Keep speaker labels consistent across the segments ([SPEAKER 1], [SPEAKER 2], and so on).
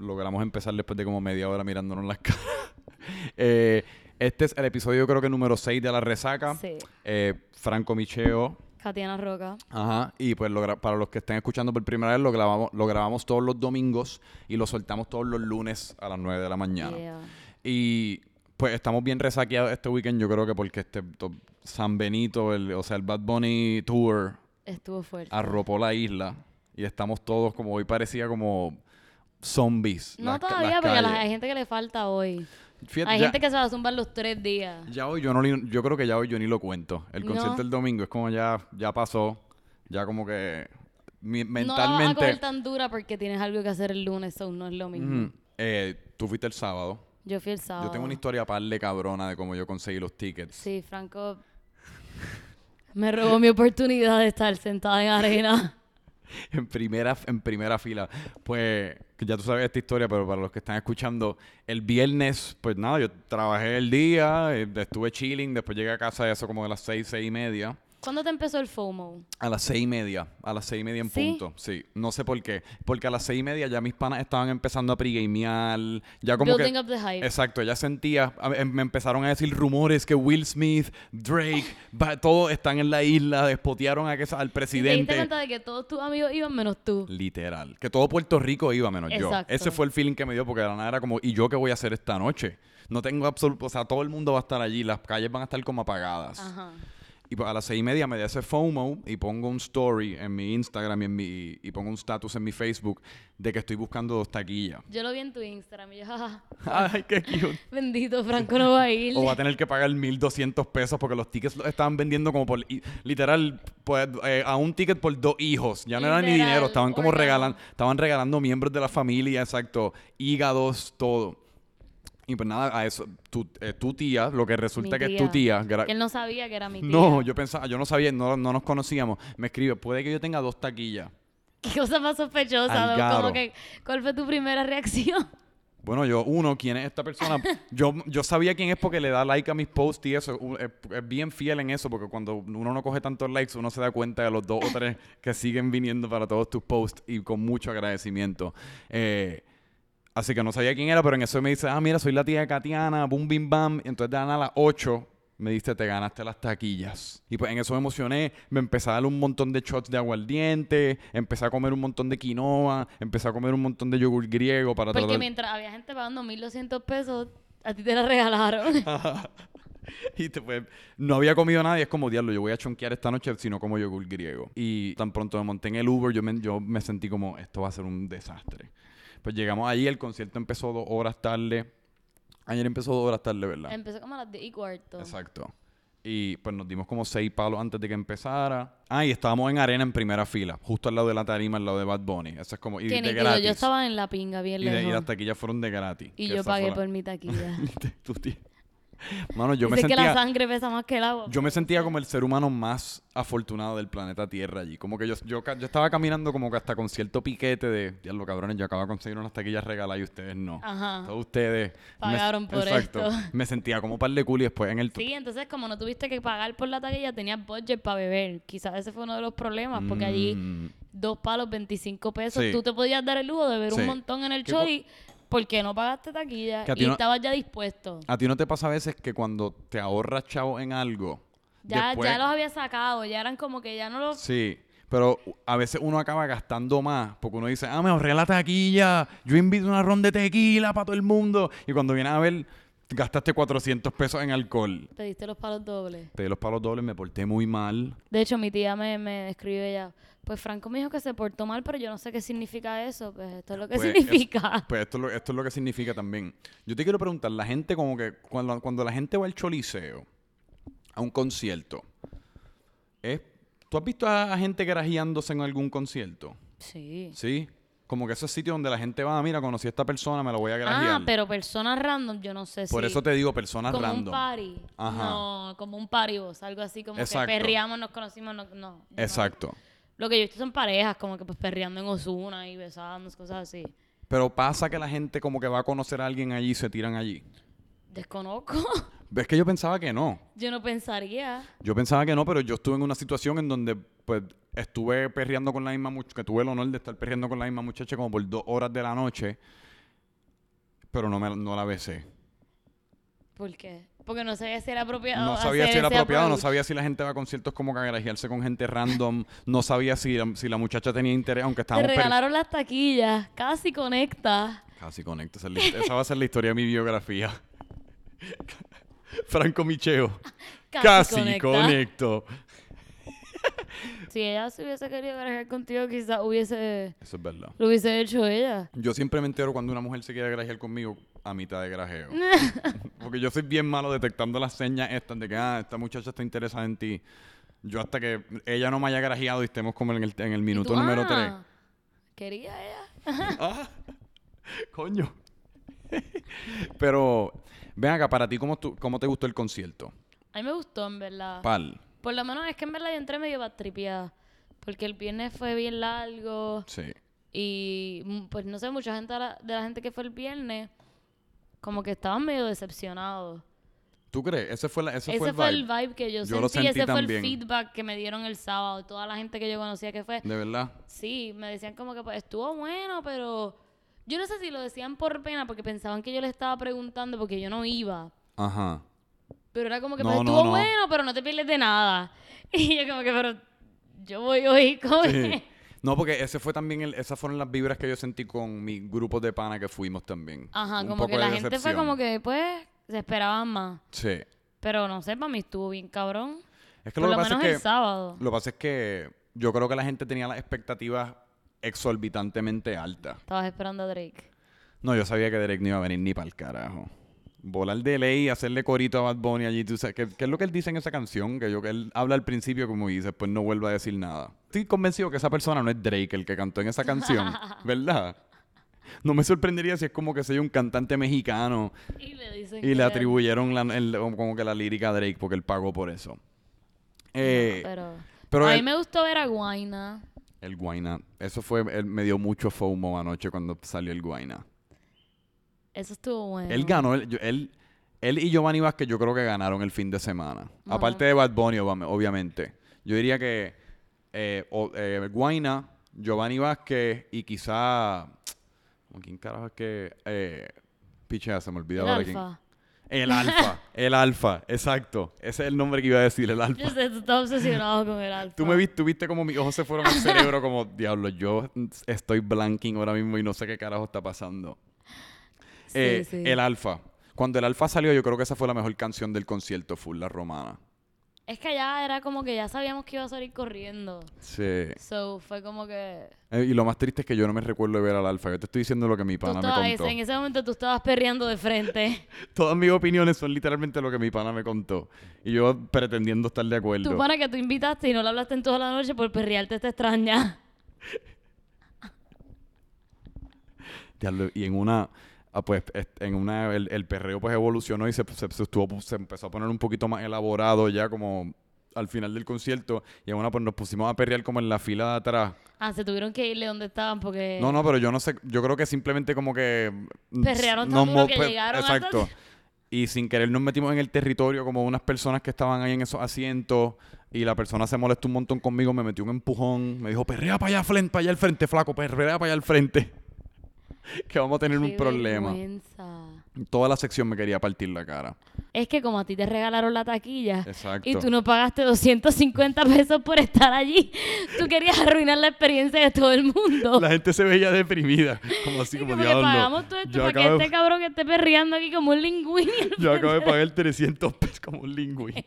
[SPEAKER 1] logramos empezar después de como media hora mirándonos las caras. Eh, este es el episodio, creo que número 6 de La Resaca.
[SPEAKER 2] Sí.
[SPEAKER 1] Eh, Franco Micheo.
[SPEAKER 2] Katiana Roca.
[SPEAKER 1] Ajá. Y pues lo para los que estén escuchando por primera vez, lo grabamos, lo grabamos todos los domingos y lo soltamos todos los lunes a las 9 de la mañana.
[SPEAKER 2] Yeah.
[SPEAKER 1] Y pues estamos bien resaqueados este weekend, yo creo que porque este San Benito, el, o sea, el Bad Bunny Tour
[SPEAKER 2] Estuvo fuerte.
[SPEAKER 1] arropó la isla y estamos todos como hoy parecía como zombies.
[SPEAKER 2] no
[SPEAKER 1] las
[SPEAKER 2] todavía,
[SPEAKER 1] calles.
[SPEAKER 2] hay gente que le falta hoy.
[SPEAKER 1] Fíjate,
[SPEAKER 2] Hay
[SPEAKER 1] ya,
[SPEAKER 2] gente que se va a zumbar los tres días.
[SPEAKER 1] ya hoy yo no yo creo que ya hoy yo ni lo cuento. El concierto del domingo es como ya ya pasó, ya como que mi-
[SPEAKER 2] No la vas a
[SPEAKER 1] mentalmente
[SPEAKER 2] coger tan dura porque tienes algo que hacer el lunes, so no es lo mismo.
[SPEAKER 1] Eh, tú fuiste el sábado.
[SPEAKER 2] Yo fui el sábado.
[SPEAKER 1] Yo tengo una historia par de cabrona de cómo yo conseguí los tickets.
[SPEAKER 2] Sí, Franco me robó mi oportunidad de estar sentada en arena.
[SPEAKER 1] en primera en primera fila. Pues ya tú sabes esta historia, pero para los que están escuchando, el viernes, pues nada, yo trabajé el día, eh, estuve chilling, después llegué a casa eso como de las seis, seis y media.
[SPEAKER 2] ¿Cuándo te empezó el FOMO?
[SPEAKER 1] A las seis y media, a las seis y media en
[SPEAKER 2] ¿Sí?
[SPEAKER 1] punto. Sí, no sé por qué. Porque a las seis y media ya mis panas estaban empezando a pregamear. Ya como
[SPEAKER 2] Building
[SPEAKER 1] que.
[SPEAKER 2] up the hype.
[SPEAKER 1] Exacto, ya sentía. a- em- Me empezaron a decir rumores que Will Smith, Drake, va- todos están en la isla, despotearon a que, al
[SPEAKER 2] Y te diste
[SPEAKER 1] presidente.
[SPEAKER 2] cuenta de que todos tus amigos iban menos tú.
[SPEAKER 1] Literal. Que todo Puerto Rico iba menos yo.
[SPEAKER 2] Exacto.
[SPEAKER 1] Ese fue el feeling que me dio porque de la nada era como, ¿y yo qué voy a hacer esta noche? No tengo absoluto, o sea, todo el mundo va a estar allí, las calles van a estar como apagadas.
[SPEAKER 2] Ajá.
[SPEAKER 1] Y pues a las seis y media me da ese FOMO y pongo un story en mi Instagram y, en mi, y pongo un status en mi Facebook de que estoy buscando dos taquillas.
[SPEAKER 2] Yo lo vi en tu Instagram y yo, jaja,
[SPEAKER 1] Ay, qué cute.
[SPEAKER 2] bendito, Franco no va a ir.
[SPEAKER 1] O va a tener que pagar 1200 pesos porque los tickets los estaban vendiendo como por. literal, pues, eh, a un ticket por dos hijos. Ya no era ni dinero, estaban como regalando. Estaban regalando miembros de la familia, exacto. Hígados, todo. Y pues nada, a eso. Tu, eh, tu tía, lo que resulta que es tu tía.
[SPEAKER 2] Que él no sabía que era mi tía.
[SPEAKER 1] no, yo pensaba, yo no sabía, no, no nos conocíamos. Me escribe, puede que yo tenga dos taquillas.
[SPEAKER 2] Qué cosa más sospechosa. Como que, ¿cuál fue tu primera reacción?
[SPEAKER 1] Bueno, yo, uno, ¿quién es esta persona? Yo, yo sabía quién es porque le da like a mis posts y eso. U- Es, es bien fiel en eso porque cuando uno no coge tantos likes, uno se da cuenta de los dos o tres que siguen viniendo para todos tus posts y con mucho agradecimiento. Eh, así que no sabía quién era, pero en eso me dice, ah, mira, soy la tía de Katiana, boom, bim, bam. Y entonces nada a las 8 me dice, te ganaste las taquillas. Y pues en eso me emocioné, me empecé a dar un montón de shots de aguardiente, empecé a comer un montón de quinoa, empecé a comer un montón de yogur griego para
[SPEAKER 2] Porque
[SPEAKER 1] tratar-
[SPEAKER 2] mientras había gente pagando 1200 pesos, a ti te la regalaron.
[SPEAKER 1] y te- pues, no había comido nada y es como, diablo, yo voy a chonquear esta noche si no como yogur griego. Y tan pronto me monté en el Uber, yo me, yo me sentí como, esto va a ser un desastre. Pues llegamos allí, el concierto empezó dos horas tarde. Ayer empezó dos horas tarde, ¿verdad?
[SPEAKER 2] Empezó como a las 10 y cuarto.
[SPEAKER 1] Exacto. Y pues nos dimos como seis palos antes de que empezara. Ah, y estábamos en arena en primera fila, justo al lado de la tarima, al lado de Bad Bunny. Eso es como, y de gratis.
[SPEAKER 2] Yo estaba en la pinga bien
[SPEAKER 1] y, de, y
[SPEAKER 2] lejos.
[SPEAKER 1] las taquillas fueron de gratis.
[SPEAKER 2] Y yo pagué por
[SPEAKER 1] la-
[SPEAKER 2] mi taquilla.
[SPEAKER 1] Tía. Mano, yo me
[SPEAKER 2] Dice que
[SPEAKER 1] sentía...
[SPEAKER 2] la sangre pesa más que el agua.
[SPEAKER 1] Yo me sentía como el ser humano más afortunado del planeta Tierra allí. Como que yo, yo, yo estaba caminando como que hasta con cierto piquete de, diablo cabrones, yo acabo de conseguir unas taquillas regaladas y ustedes no.
[SPEAKER 2] Ajá.
[SPEAKER 1] Todos ustedes me-
[SPEAKER 2] Pagaron por
[SPEAKER 1] exacto,
[SPEAKER 2] esto.
[SPEAKER 1] Me sentía como par de culo y después en el...
[SPEAKER 2] Sí, entonces como no tuviste que pagar por la taquilla, tenías budget para beber. Quizás ese fue uno de los problemas, porque allí
[SPEAKER 1] Mm,
[SPEAKER 2] dos palos, 25 pesos,
[SPEAKER 1] Sí.
[SPEAKER 2] tú te podías dar el lujo de beber
[SPEAKER 1] Sí.
[SPEAKER 2] un montón en el
[SPEAKER 1] ¿Qué
[SPEAKER 2] show y porque no pagaste taquilla y
[SPEAKER 1] no-
[SPEAKER 2] estabas ya dispuesto.
[SPEAKER 1] ¿A ti no te pasa a veces que cuando te ahorras chavo en algo...
[SPEAKER 2] Ya,
[SPEAKER 1] después-
[SPEAKER 2] ya los había sacado, ya eran como que ya no los...
[SPEAKER 1] Sí, pero a veces uno acaba gastando más porque uno dice, ah, me ahorré la taquilla, yo invito una ronda de tequila para todo el mundo. Y cuando vienes a ver, gastaste 400 pesos en alcohol.
[SPEAKER 2] Te diste los palos dobles.
[SPEAKER 1] Te di los palos dobles, me porté muy mal.
[SPEAKER 2] De hecho, mi tía me, me escribe ella, pues Franco me dijo que se portó mal, pero yo no sé qué significa eso. Pues esto es lo que
[SPEAKER 1] Pues,
[SPEAKER 2] significa.
[SPEAKER 1] es- pues esto es, lo, esto es lo que significa también. Yo te quiero preguntar, la gente como que, cuando, cuando la gente va al choliseo, a un concierto, ¿es, ¿tú has visto a, a gente garajeándose en algún concierto?
[SPEAKER 2] Sí.
[SPEAKER 1] ¿Sí? Como que ese sitio donde la gente va, "Ah, mira, conocí a esta persona, me la voy a grajear.
[SPEAKER 2] Ah, pero personas random, yo no sé si...
[SPEAKER 1] Por eso te digo, personas
[SPEAKER 2] como
[SPEAKER 1] random.
[SPEAKER 2] un party.
[SPEAKER 1] Ajá.
[SPEAKER 2] No, como un party vos, algo así como
[SPEAKER 1] Exacto.
[SPEAKER 2] que perreamos, nos conocimos, no. no, yo no.
[SPEAKER 1] Exacto.
[SPEAKER 2] Lo que yo he visto son parejas, como que pues perreando en Osuna y besándose, cosas así.
[SPEAKER 1] Pero pasa que la gente como que va a conocer a alguien allí y se tiran allí.
[SPEAKER 2] Desconozco.
[SPEAKER 1] Es que yo pensaba que no.
[SPEAKER 2] yo no pensaría.
[SPEAKER 1] Yo pensaba que no, pero yo estuve en una situación en donde pues estuve perreando con la misma muchacha, que tuve el honor de estar perreando con la misma muchacha como por dos horas de la noche. pero no, me, no la besé.
[SPEAKER 2] ¿Por qué? Porque no sabía si era apropiado.
[SPEAKER 1] No sabía si era apropiado, no sabía si la gente va a conciertos como cangrejearse con gente random, no sabía si la, si la muchacha tenía interés, aunque
[SPEAKER 2] Te
[SPEAKER 1] estábamos... per-
[SPEAKER 2] regalaron las taquillas. Casi conecta.
[SPEAKER 1] Casi conecto, esa, va a ser la historia de mi biografía. Franco Micheo.
[SPEAKER 2] Casi
[SPEAKER 1] Casi,
[SPEAKER 2] conecta.
[SPEAKER 1] conecto.
[SPEAKER 2] Si ella se hubiese querido grajear contigo, quizás hubiese...
[SPEAKER 1] Eso es verdad.
[SPEAKER 2] Lo hubiese hecho ella.
[SPEAKER 1] Yo siempre me entero cuando una mujer se quiere grajear conmigo a mitad de grajeo. Porque yo soy bien malo detectando las señas estas de que, ah, esta muchacha está interesada en ti. Yo hasta que ella no me haya grajeado y estemos como en el, en el minuto
[SPEAKER 2] tú,
[SPEAKER 1] número
[SPEAKER 2] ah,
[SPEAKER 1] 3.
[SPEAKER 2] ¿Quería ella?
[SPEAKER 1] Ah, coño. Pero, ven acá, para ti, ¿cómo, tú- ¿cómo te gustó el concierto?
[SPEAKER 2] A mí me gustó, en verdad.
[SPEAKER 1] Pal.
[SPEAKER 2] Por lo menos es que en verdad yo entré medio batripiada. Porque el viernes fue bien largo.
[SPEAKER 1] Sí.
[SPEAKER 2] Y mm, pues no sé, mucha gente de la, de la gente que fue el viernes, como que estaban medio decepcionados.
[SPEAKER 1] ¿Tú crees? Ese fue, la, ese
[SPEAKER 2] Ese,
[SPEAKER 1] fue el
[SPEAKER 2] fue,
[SPEAKER 1] vibe.
[SPEAKER 2] el vibe que yo,
[SPEAKER 1] Yo lo
[SPEAKER 2] sentí, ese fue el feedback que me dieron el sábado. Toda la gente que yo conocía que fue.
[SPEAKER 1] De verdad.
[SPEAKER 2] Sí, me decían como que pues estuvo bueno, pero yo no sé si lo decían por pena porque pensaban que yo le estaba preguntando porque yo no iba.
[SPEAKER 1] Ajá.
[SPEAKER 2] Pero era como que
[SPEAKER 1] No,
[SPEAKER 2] pues,
[SPEAKER 1] no,
[SPEAKER 2] estuvo
[SPEAKER 1] no.
[SPEAKER 2] bueno, pero no te pierdes de nada. Y yo como que, pero yo voy hoy como
[SPEAKER 1] Sí. No, porque ese fue también el, esas fueron las vibras que yo sentí con mi grupo de pana que fuimos también.
[SPEAKER 2] Ajá,
[SPEAKER 1] Un
[SPEAKER 2] como que la gente fue como que pues se esperaban más.
[SPEAKER 1] Sí.
[SPEAKER 2] Pero no sé, para mí estuvo bien cabrón.
[SPEAKER 1] Es que
[SPEAKER 2] Por
[SPEAKER 1] lo que pasa es
[SPEAKER 2] el
[SPEAKER 1] que
[SPEAKER 2] sábado.
[SPEAKER 1] lo que pasa es que yo creo que la gente tenía las expectativas exorbitantemente altas.
[SPEAKER 2] Estabas esperando a Drake.
[SPEAKER 1] No, yo sabía que Derek no iba a venir ni para el carajo. Volar de ley hacerle corito a Bad Bunny allí. Tú sabes, ¿qué, qué es lo que él dice en esa canción? Que yo que él habla al principio como y después no vuelve a decir nada. Estoy convencido que esa persona no es Drake el que cantó en esa canción, ¿verdad? No me sorprendería si es como que soy un cantante mexicano
[SPEAKER 2] Y le dicen
[SPEAKER 1] y le atribuyeron la- el- como que la lírica a Drake porque él pagó por eso. Eh,
[SPEAKER 2] No, pero,
[SPEAKER 1] pero
[SPEAKER 2] a
[SPEAKER 1] él-
[SPEAKER 2] mí me gustó ver a Guaina.
[SPEAKER 1] El Guaina. Eso fue, él me dio mucho FOMO anoche cuando salió el Guaina.
[SPEAKER 2] Eso estuvo bueno.
[SPEAKER 1] Él ganó, él, él, él y Giovanni Vázquez yo creo que ganaron el fin de semana.
[SPEAKER 2] Ajá.
[SPEAKER 1] Aparte de Bad Bunny, obvia- obviamente. Yo diría que eh, o- eh, Guaina, Giovanni Vázquez y quizá... ¿Quién carajo es que...? Eh, pichea, se me olvidó
[SPEAKER 2] El
[SPEAKER 1] ahora quién.
[SPEAKER 2] alfa.
[SPEAKER 1] El alfa, el alfa, exacto. Ese es el nombre que iba a decir, el alfa.
[SPEAKER 2] Yo sé, tú estás obsesionado con el alfa.
[SPEAKER 1] Tú me viste, tú viste como mis ojos se fueron al cerebro, como, diablo, yo estoy blanking ahora mismo y no sé qué carajo está pasando. Eh,
[SPEAKER 2] sí.
[SPEAKER 1] El Alfa. Cuando el Alfa salió, yo creo que esa fue la mejor canción del concierto, Full La Romana.
[SPEAKER 2] Es que ya era como que ya sabíamos que iba a salir corriendo.
[SPEAKER 1] Sí.
[SPEAKER 2] So, fue como que...
[SPEAKER 1] Eh, y lo más triste es que yo no me recuerdo de ver al Alfa. Yo te estoy diciendo lo que mi
[SPEAKER 2] Tú
[SPEAKER 1] pana me contó.
[SPEAKER 2] en ese momento tú estabas perreando de frente.
[SPEAKER 1] Todas mis opiniones son literalmente lo que mi pana me contó. Y yo pretendiendo estar de acuerdo.
[SPEAKER 2] Tú para que tú invitaste y no le hablaste en toda la noche por perrearte te extraña.
[SPEAKER 1] Y en una, ah, pues, en una, el, el perreo pues evolucionó y se, se, se estuvo, se empezó a poner un poquito más elaborado ya como al final del concierto. Y en una pues nos pusimos a perrear como en la fila de atrás.
[SPEAKER 2] Ah, se tuvieron que irle donde estaban porque...
[SPEAKER 1] No, no, pero yo no sé, yo creo que simplemente como que...
[SPEAKER 2] Perrearon tan duro que
[SPEAKER 1] pe-
[SPEAKER 2] llegaron hasta-
[SPEAKER 1] Exacto. Y sin querer nos metimos en el territorio como unas personas que estaban ahí en esos asientos y la persona se molestó un montón conmigo, me metió un empujón, me dijo, perrea para allá, frente, para allá al frente, flaco, perrea para allá al frente. que vamos a tener un problema.
[SPEAKER 2] vergüenza.
[SPEAKER 1] Toda la sección me quería partir la cara.
[SPEAKER 2] Es que como a ti te regalaron la taquilla
[SPEAKER 1] Exacto.
[SPEAKER 2] y tú no pagaste 250 pesos por estar allí, tú querías arruinar la experiencia de todo el mundo.
[SPEAKER 1] La gente se veía deprimida, como así,
[SPEAKER 2] Y
[SPEAKER 1] como
[SPEAKER 2] como que
[SPEAKER 1] diablo.
[SPEAKER 2] pagamos todo esto
[SPEAKER 1] yo,
[SPEAKER 2] para que este cabrón esté perreando aquí como un lingüini.
[SPEAKER 1] yo acabo de pagar 300 pesos como un lingüi.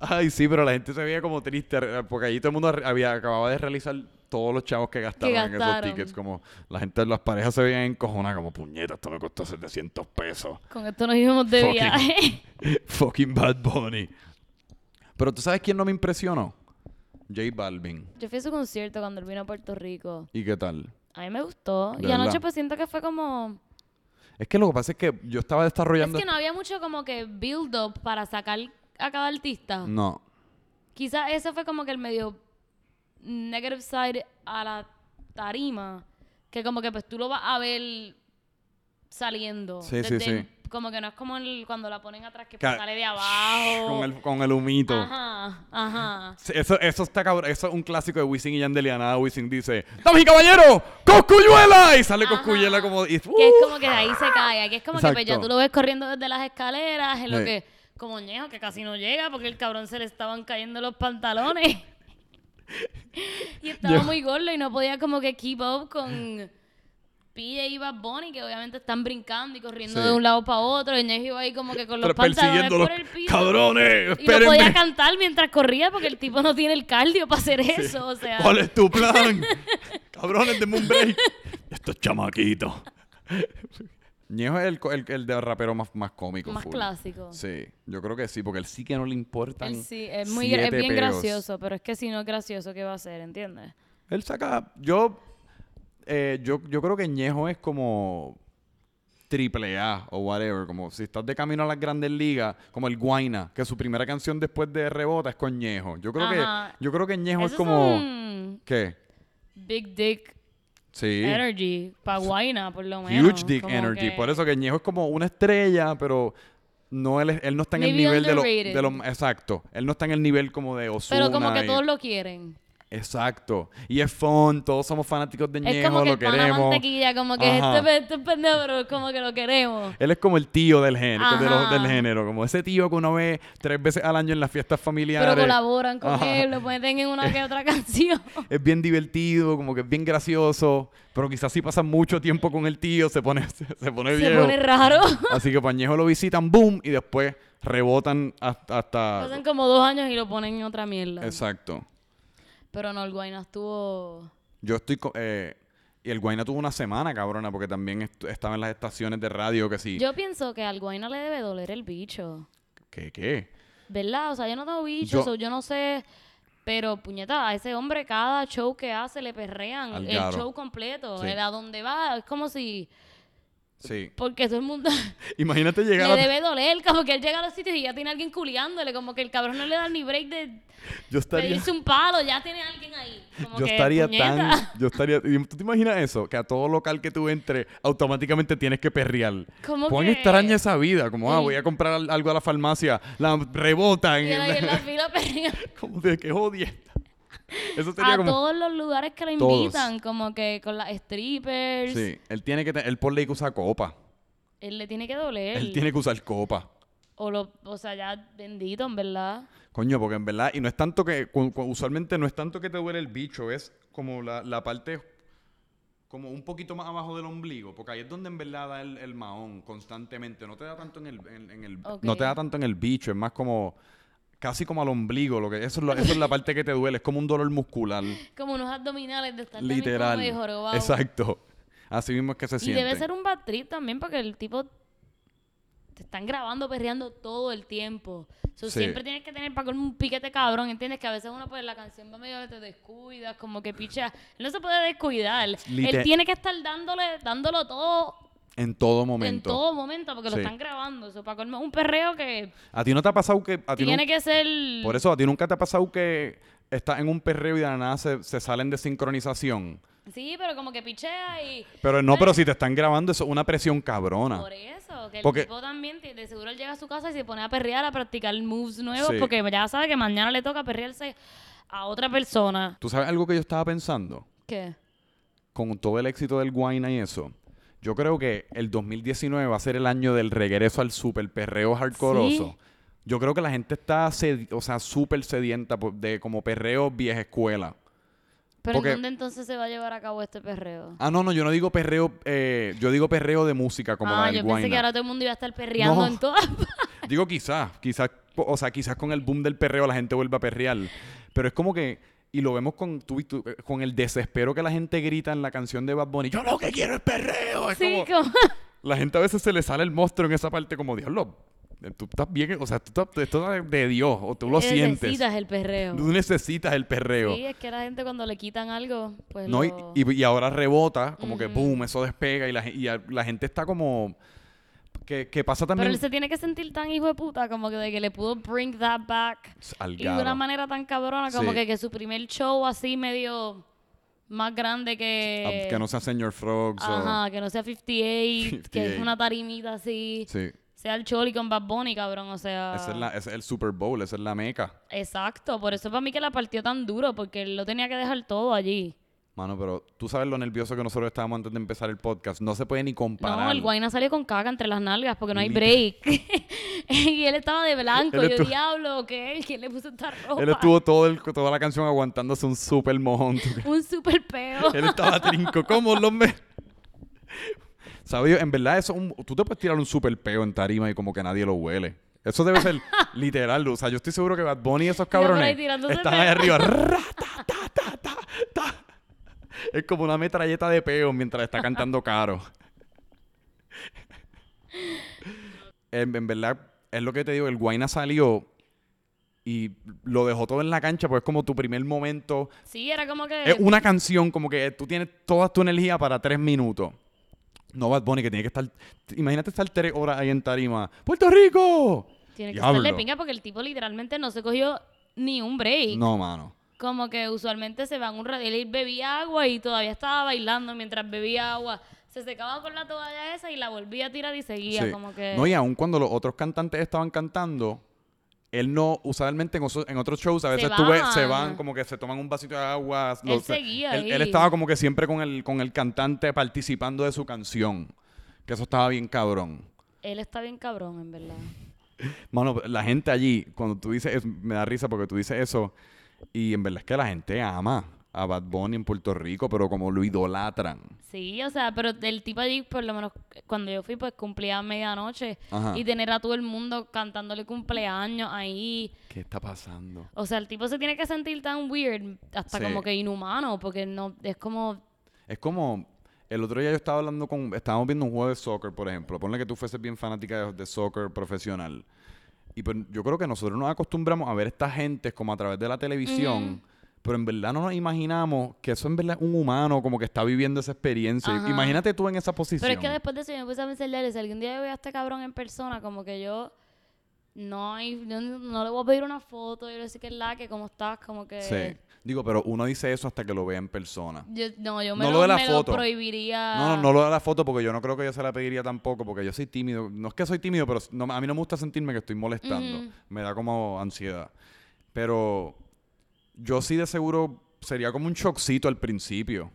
[SPEAKER 1] Ay, sí, pero la gente se veía como triste, porque allí todo el mundo había, acababa de realizar todos los chavos que gastaron, en esos
[SPEAKER 2] gastaron.
[SPEAKER 1] tickets. Como la gente, las parejas se veían encojonadas, como puñeta, esto me costó 700 pesos.
[SPEAKER 2] Con esto nos íbamos de
[SPEAKER 1] Fucking-
[SPEAKER 2] viaje.
[SPEAKER 1] Fucking Bad Bunny. Pero tú sabes quién no me impresionó? J Balvin.
[SPEAKER 2] Yo fui a su concierto cuando él vino a Puerto Rico.
[SPEAKER 1] ¿Y qué tal?
[SPEAKER 2] A mí me gustó.
[SPEAKER 1] ¿De
[SPEAKER 2] Y anoche pues siento que fue como...
[SPEAKER 1] Es que lo que pasa es que yo estaba
[SPEAKER 2] Es
[SPEAKER 1] desarrollando...
[SPEAKER 2] que no había mucho como que build up para sacar a cada artista.
[SPEAKER 1] No.
[SPEAKER 2] Quizás ese fue como que el medio negative side a la tarima. Que como que pues tú lo vas a ver saliendo.
[SPEAKER 1] Sí, sí,
[SPEAKER 2] desde
[SPEAKER 1] sí.
[SPEAKER 2] como que no es como el- cuando la ponen atrás que sale de abajo.
[SPEAKER 1] Con el, con el humito.
[SPEAKER 2] Ajá, ajá.
[SPEAKER 1] Eso, eso está cabrón. Eso es un clásico de Wisin y Yandel y nada Wisin dice ¡Damas y caballeros! ¡Coscuyuela! Y sale
[SPEAKER 2] Ajá.
[SPEAKER 1] Coscuyuela como... y-
[SPEAKER 2] Que es
[SPEAKER 1] ¡Uh!
[SPEAKER 2] como que de ahí se cae. Aquí es como que pues, ya tú lo ves corriendo desde las escaleras, en lo
[SPEAKER 1] Sí.
[SPEAKER 2] que, como ñejo, que casi no llega porque el cabrón se le estaban cayendo los pantalones. y estaba
[SPEAKER 1] Yo-
[SPEAKER 2] muy gordo y no podía como que keep up con PJ y Bad Bunny, que obviamente están brincando y corriendo
[SPEAKER 1] Sí.
[SPEAKER 2] de un lado para otro. Y ñejo iba ahí como que con los pantalones por el piso.
[SPEAKER 1] ¡Cabrones!
[SPEAKER 2] Y no
[SPEAKER 1] ¡Espérenme!
[SPEAKER 2] podía cantar mientras corría porque el tipo no tiene el cardio para hacer eso. O sea,
[SPEAKER 1] ¿Cuál es tu plan? Cabrones, denme un break. Estos chamaquitos. Ñejo es el, el, el de rapero más, más cómico.
[SPEAKER 2] más
[SPEAKER 1] full.
[SPEAKER 2] clásico.
[SPEAKER 1] Sí, yo creo que sí, porque él sí que no le importan.
[SPEAKER 2] Él sí, es, muy, es bien
[SPEAKER 1] peos.
[SPEAKER 2] gracioso, pero es que si no es gracioso, ¿qué va a hacer? ¿Entiendes?
[SPEAKER 1] Él saca. Yo, eh, yo, yo creo que Ñejo es como triple A o whatever. Como si estás de camino a las grandes ligas, como el Guaina, que su primera canción después de Rebota es con Ñejo. Yo creo
[SPEAKER 2] Ajá.
[SPEAKER 1] que yo creo que Ñejo es como.
[SPEAKER 2] un
[SPEAKER 1] ¿Qué?
[SPEAKER 2] big dick
[SPEAKER 1] Sí.
[SPEAKER 2] energy para Guayna, por lo menos.
[SPEAKER 1] Huge Dick
[SPEAKER 2] como
[SPEAKER 1] Energy.
[SPEAKER 2] que-
[SPEAKER 1] Por eso que Ñejo es como una estrella, pero no él, es- él no está en el
[SPEAKER 2] Maybe
[SPEAKER 1] nivel de lo,
[SPEAKER 2] underrated.
[SPEAKER 1] de lo- Exacto. Él no está en el nivel como de Ozuna.
[SPEAKER 2] Pero como que todos lo quieren.
[SPEAKER 1] Exacto. Y es fun, todos somos fanáticos de
[SPEAKER 2] Es
[SPEAKER 1] Ñejo,
[SPEAKER 2] como que
[SPEAKER 1] lo queremos.
[SPEAKER 2] mantequilla, como que
[SPEAKER 1] Ajá.
[SPEAKER 2] este, este pendejo, pero como que lo queremos.
[SPEAKER 1] Él es como el tío del género, de los- del género, como ese tío que uno ve tres veces al año en las fiestas familiares.
[SPEAKER 2] Pero colaboran con
[SPEAKER 1] Ajá.
[SPEAKER 2] él, lo meten en una que otra canción.
[SPEAKER 1] Es bien divertido, como que es bien gracioso, pero quizás si pasan mucho tiempo con el tío se pone, se, se pone
[SPEAKER 2] Se
[SPEAKER 1] viejo.
[SPEAKER 2] pone raro.
[SPEAKER 1] Así que Pañejo lo visitan, boom, y después rebotan hasta... hasta-
[SPEAKER 2] Pasan como dos años y lo ponen en otra mierda.
[SPEAKER 1] Exacto.
[SPEAKER 2] Pero no, el Guayna estuvo...
[SPEAKER 1] Yo estoy... co- eh, y el Guayna tuvo una semana, cabrona, porque también estu- estaba en las estaciones de radio que sí.
[SPEAKER 2] Yo pienso que al Guayna le debe doler el bicho.
[SPEAKER 1] ¿Qué, qué?
[SPEAKER 2] ¿Verdad? O sea, yo no tengo bichos,
[SPEAKER 1] Yo-
[SPEAKER 2] yo, yo no sé. Pero, puñeta, a ese hombre cada show que hace le perrean. El show completo.
[SPEAKER 1] Sí.
[SPEAKER 2] el a donde va. Es como si.
[SPEAKER 1] Sí.
[SPEAKER 2] Porque todo el mundo
[SPEAKER 1] Imagínate llegar
[SPEAKER 2] le
[SPEAKER 1] a...
[SPEAKER 2] debe doler. Como que él llega a los sitios y ya tiene alguien culiándole. Como que el cabrón no le da ni break de
[SPEAKER 1] Yo estaría...
[SPEAKER 2] pedirse un palo. Ya tiene alguien ahí. Como
[SPEAKER 1] Yo
[SPEAKER 2] que,
[SPEAKER 1] estaría
[SPEAKER 2] puñeta.
[SPEAKER 1] tan. Yo estaría. ¿Tú te imaginas eso? Que a todo local que tú entres, automáticamente tienes que perrear.
[SPEAKER 2] Como
[SPEAKER 1] Cuán
[SPEAKER 2] que-
[SPEAKER 1] extraña esa vida. Como, ah, voy a comprar al- algo a la farmacia. La rebotan.
[SPEAKER 2] Y en la fila perreando.
[SPEAKER 1] como de que jodienda. Eso sería
[SPEAKER 2] A
[SPEAKER 1] como.
[SPEAKER 2] todos los lugares que
[SPEAKER 1] Todos.
[SPEAKER 2] invitan. Como que con las strippers.
[SPEAKER 1] Sí, él tiene que. Él por ley que usa copa.
[SPEAKER 2] Él le tiene que doler.
[SPEAKER 1] Él tiene que usar copa.
[SPEAKER 2] O, lo, o sea, ya bendito, en verdad.
[SPEAKER 1] Coño, porque en verdad, y no es tanto que, usualmente no es tanto que te duele el bicho, es como la, la parte, como un poquito más abajo del ombligo, porque ahí es donde en verdad da el, el mahón constantemente, no te da tanto en el, en, en el
[SPEAKER 2] Ok.
[SPEAKER 1] no te da tanto en el bicho, es más como, casi como al ombligo, lo que, eso, es lo- eso es la parte que te duele, es como un dolor muscular,
[SPEAKER 2] Como unos abdominales de estar
[SPEAKER 1] literal,
[SPEAKER 2] de jorobado.
[SPEAKER 1] exacto, así mismo es que se
[SPEAKER 2] Y
[SPEAKER 1] siente.
[SPEAKER 2] debe ser un bad trip también porque el tipo te están grabando perreando todo el tiempo. So,
[SPEAKER 1] Sí.
[SPEAKER 2] Siempre tienes que tener para colmo un piquete cabrón, ¿entiendes? Que a veces uno pues la canción va medio que te descuidas, como que picha. Él no se puede descuidar. Él tiene que estar dándole, dándolo todo
[SPEAKER 1] En todo
[SPEAKER 2] en
[SPEAKER 1] momento.
[SPEAKER 2] todo momento porque
[SPEAKER 1] Sí.
[SPEAKER 2] lo están grabando. Eso para colmo un perreo que
[SPEAKER 1] ¿A ti no te ha pasado que... A ti
[SPEAKER 2] tiene que ser...
[SPEAKER 1] Por eso, ¿a ti nunca te ha pasado que estás en un perreo y de la nada se, se salen de sincronización?
[SPEAKER 2] Sí, pero como que pichea y...
[SPEAKER 1] Pero no, pero si te están grabando, eso es una presión cabrona.
[SPEAKER 2] Por eso, que el
[SPEAKER 1] Porque-
[SPEAKER 2] tipo también, de seguro él llega a su casa y se pone a perrear, a practicar moves nuevos,
[SPEAKER 1] Sí.
[SPEAKER 2] porque ya sabe que mañana le toca perrearse a otra persona.
[SPEAKER 1] ¿Tú sabes algo que yo estaba pensando?
[SPEAKER 2] ¿Qué?
[SPEAKER 1] Con todo el éxito del Guayna y eso. Yo creo que el 2019 va a ser el año del regreso al super perreo hardcoreoso.
[SPEAKER 2] Sí.
[SPEAKER 1] Yo creo que la gente está, o sea, súper sedienta de como perreo vieja escuela.
[SPEAKER 2] Pero
[SPEAKER 1] Porque-
[SPEAKER 2] ¿en dónde entonces se va a llevar a cabo este perreo?
[SPEAKER 1] Ah, no, no, yo no digo perreo, eh, yo digo perreo de música como la
[SPEAKER 2] ah,
[SPEAKER 1] del
[SPEAKER 2] yo
[SPEAKER 1] Guayna.
[SPEAKER 2] pensé que ahora todo el mundo iba a estar perreando
[SPEAKER 1] No.
[SPEAKER 2] en todas
[SPEAKER 1] Digo quizás, quizás, o sea, quizás con el boom del perreo la gente vuelve a perrear. Pero es como que, y lo vemos con, tú- tú- eh, con el desespero que la gente grita en la canción de Bad Bunny. Yo lo que quiero es perreo. Es
[SPEAKER 2] Sí,
[SPEAKER 1] como,
[SPEAKER 2] como...
[SPEAKER 1] la gente a veces se le sale el monstruo en esa parte como, diablo, eh, tú estás bien, o sea, tú estás, esto es de Dios, o tú lo sientes.
[SPEAKER 2] Necesitas el perreo.
[SPEAKER 1] Tú necesitas el perreo.
[SPEAKER 2] Sí, es que la gente cuando le quitan algo, pues
[SPEAKER 1] No, y,
[SPEAKER 2] lo-
[SPEAKER 1] y- y ahora rebota, como que boom, eso despega y la, y la gente está como... Que, que pasa también
[SPEAKER 2] Pero él se tiene que sentir tan hijo de puta como que de que le pudo bring that back
[SPEAKER 1] al
[SPEAKER 2] y de una manera tan cabrona como
[SPEAKER 1] Sí.
[SPEAKER 2] que, que su primer show así medio más grande que...
[SPEAKER 1] Ah, que no sea Señor Frogs o...
[SPEAKER 2] Ajá, que no sea 58, que es
[SPEAKER 1] 58.
[SPEAKER 2] una tarimita así.
[SPEAKER 1] Sí.
[SPEAKER 2] Sea el Choli con Bad Bunny, cabrón, o sea...
[SPEAKER 1] Ese es, la- ese es el Super Bowl, esa es la meca.
[SPEAKER 2] Exacto, por eso para mí que la partió tan duro, porque él lo tenía que dejar todo allí.
[SPEAKER 1] Mano, pero tú sabes lo nervioso que nosotros estábamos antes de empezar el podcast. No se puede ni comparar.
[SPEAKER 2] No, el Guayna salió con caca entre las nalgas porque no hay break. y él estaba de blanco.
[SPEAKER 1] Él
[SPEAKER 2] yo,
[SPEAKER 1] estuvo-
[SPEAKER 2] diablo, ¿qué? ¿Quién le puso esta ropa?
[SPEAKER 1] Él estuvo todo el- toda la canción aguantándose un super mojón. ¿tú
[SPEAKER 2] Un super peo.
[SPEAKER 1] Él estaba trinco. ¿Cómo los me...? ¿Sabes? En verdad, eso es un- tú te puedes tirar un super peo en tarima y como que nadie lo huele. Eso debe ser literal. O sea, yo estoy seguro que Bad Bunny y esos cabrones están ahí arriba. Ra, ta, ta, ta. Es como una metralleta de peo mientras está cantando caro. En, en verdad, es lo que te digo, el Guayna salió y lo dejó todo en la cancha, pues es como tu primer momento.
[SPEAKER 2] Sí, era como que...
[SPEAKER 1] Es una canción como que tú tienes toda tu energía para tres minutos. No Bad Bunny que tiene que estar... Imagínate estar tres horas ahí en tarima. ¡Puerto Rico!
[SPEAKER 2] Tiene que estar de pinga porque el tipo literalmente no se cogió ni un break.
[SPEAKER 1] No, mano.
[SPEAKER 2] Como que usualmente se van un rato. Él bebía agua y todavía estaba bailando mientras bebía agua. Se secaba con la toalla esa y la volvía a tirar y seguía.
[SPEAKER 1] Sí.
[SPEAKER 2] Como que.
[SPEAKER 1] No, y aun cuando los otros cantantes estaban cantando, él no, usualmente en, en otros shows, a
[SPEAKER 2] Se
[SPEAKER 1] veces tú ves, se
[SPEAKER 2] van.
[SPEAKER 1] van, como que se toman un vasito de agua.
[SPEAKER 2] Él seguía
[SPEAKER 1] él, él estaba como que siempre con el, con el cantante participando de su canción. Que eso estaba bien cabrón.
[SPEAKER 2] Él está bien cabrón, en verdad.
[SPEAKER 1] Mano, la gente allí, cuando tú dices eso, me da risa porque tú dices eso, y en verdad es que la gente ama a Bad Bunny en Puerto Rico, pero como lo idolatran.
[SPEAKER 2] Sí, o sea, pero el tipo allí, por lo menos cuando yo fui, pues cumplía medianoche.
[SPEAKER 1] Ajá.
[SPEAKER 2] Y tener a todo el mundo cantándole cumpleaños ahí.
[SPEAKER 1] ¿Qué está pasando?
[SPEAKER 2] O sea, el tipo se tiene que sentir tan weird, hasta
[SPEAKER 1] Sí.
[SPEAKER 2] como que inhumano, porque no es como.
[SPEAKER 1] Es como, el otro día yo estaba hablando con, estábamos viendo un juego de soccer, por ejemplo. Ponle que tú fueses bien fanática de, de soccer profesional. Y pues yo creo que nosotros nos acostumbramos a ver esta gente como a través de la televisión, pero en verdad no nos imaginamos que eso en verdad es un humano como que está viviendo esa experiencia.
[SPEAKER 2] Ajá.
[SPEAKER 1] Imagínate tú en esa posición.
[SPEAKER 2] Pero es que después de eso yo me puse a pensar, "Dale, si algún día yo veo a este cabrón en persona, como que yo no no, no le voy a pedir una foto, yo le voy a decir que es la, que cómo estás, como que
[SPEAKER 1] Sí. Digo, pero uno dice eso hasta que lo vea en persona.
[SPEAKER 2] yo, no, yo me,
[SPEAKER 1] No
[SPEAKER 2] lo,
[SPEAKER 1] lo de la
[SPEAKER 2] me lo
[SPEAKER 1] foto.
[SPEAKER 2] prohibiría.
[SPEAKER 1] No, no, no lo de la foto porque yo no creo que yo se la pediría tampoco porque yo soy tímido. No es que soy tímido, pero no- a mí no me gusta sentirme que estoy molestando. Me da como ansiedad. Pero yo sí de seguro sería como un shockcito al principio.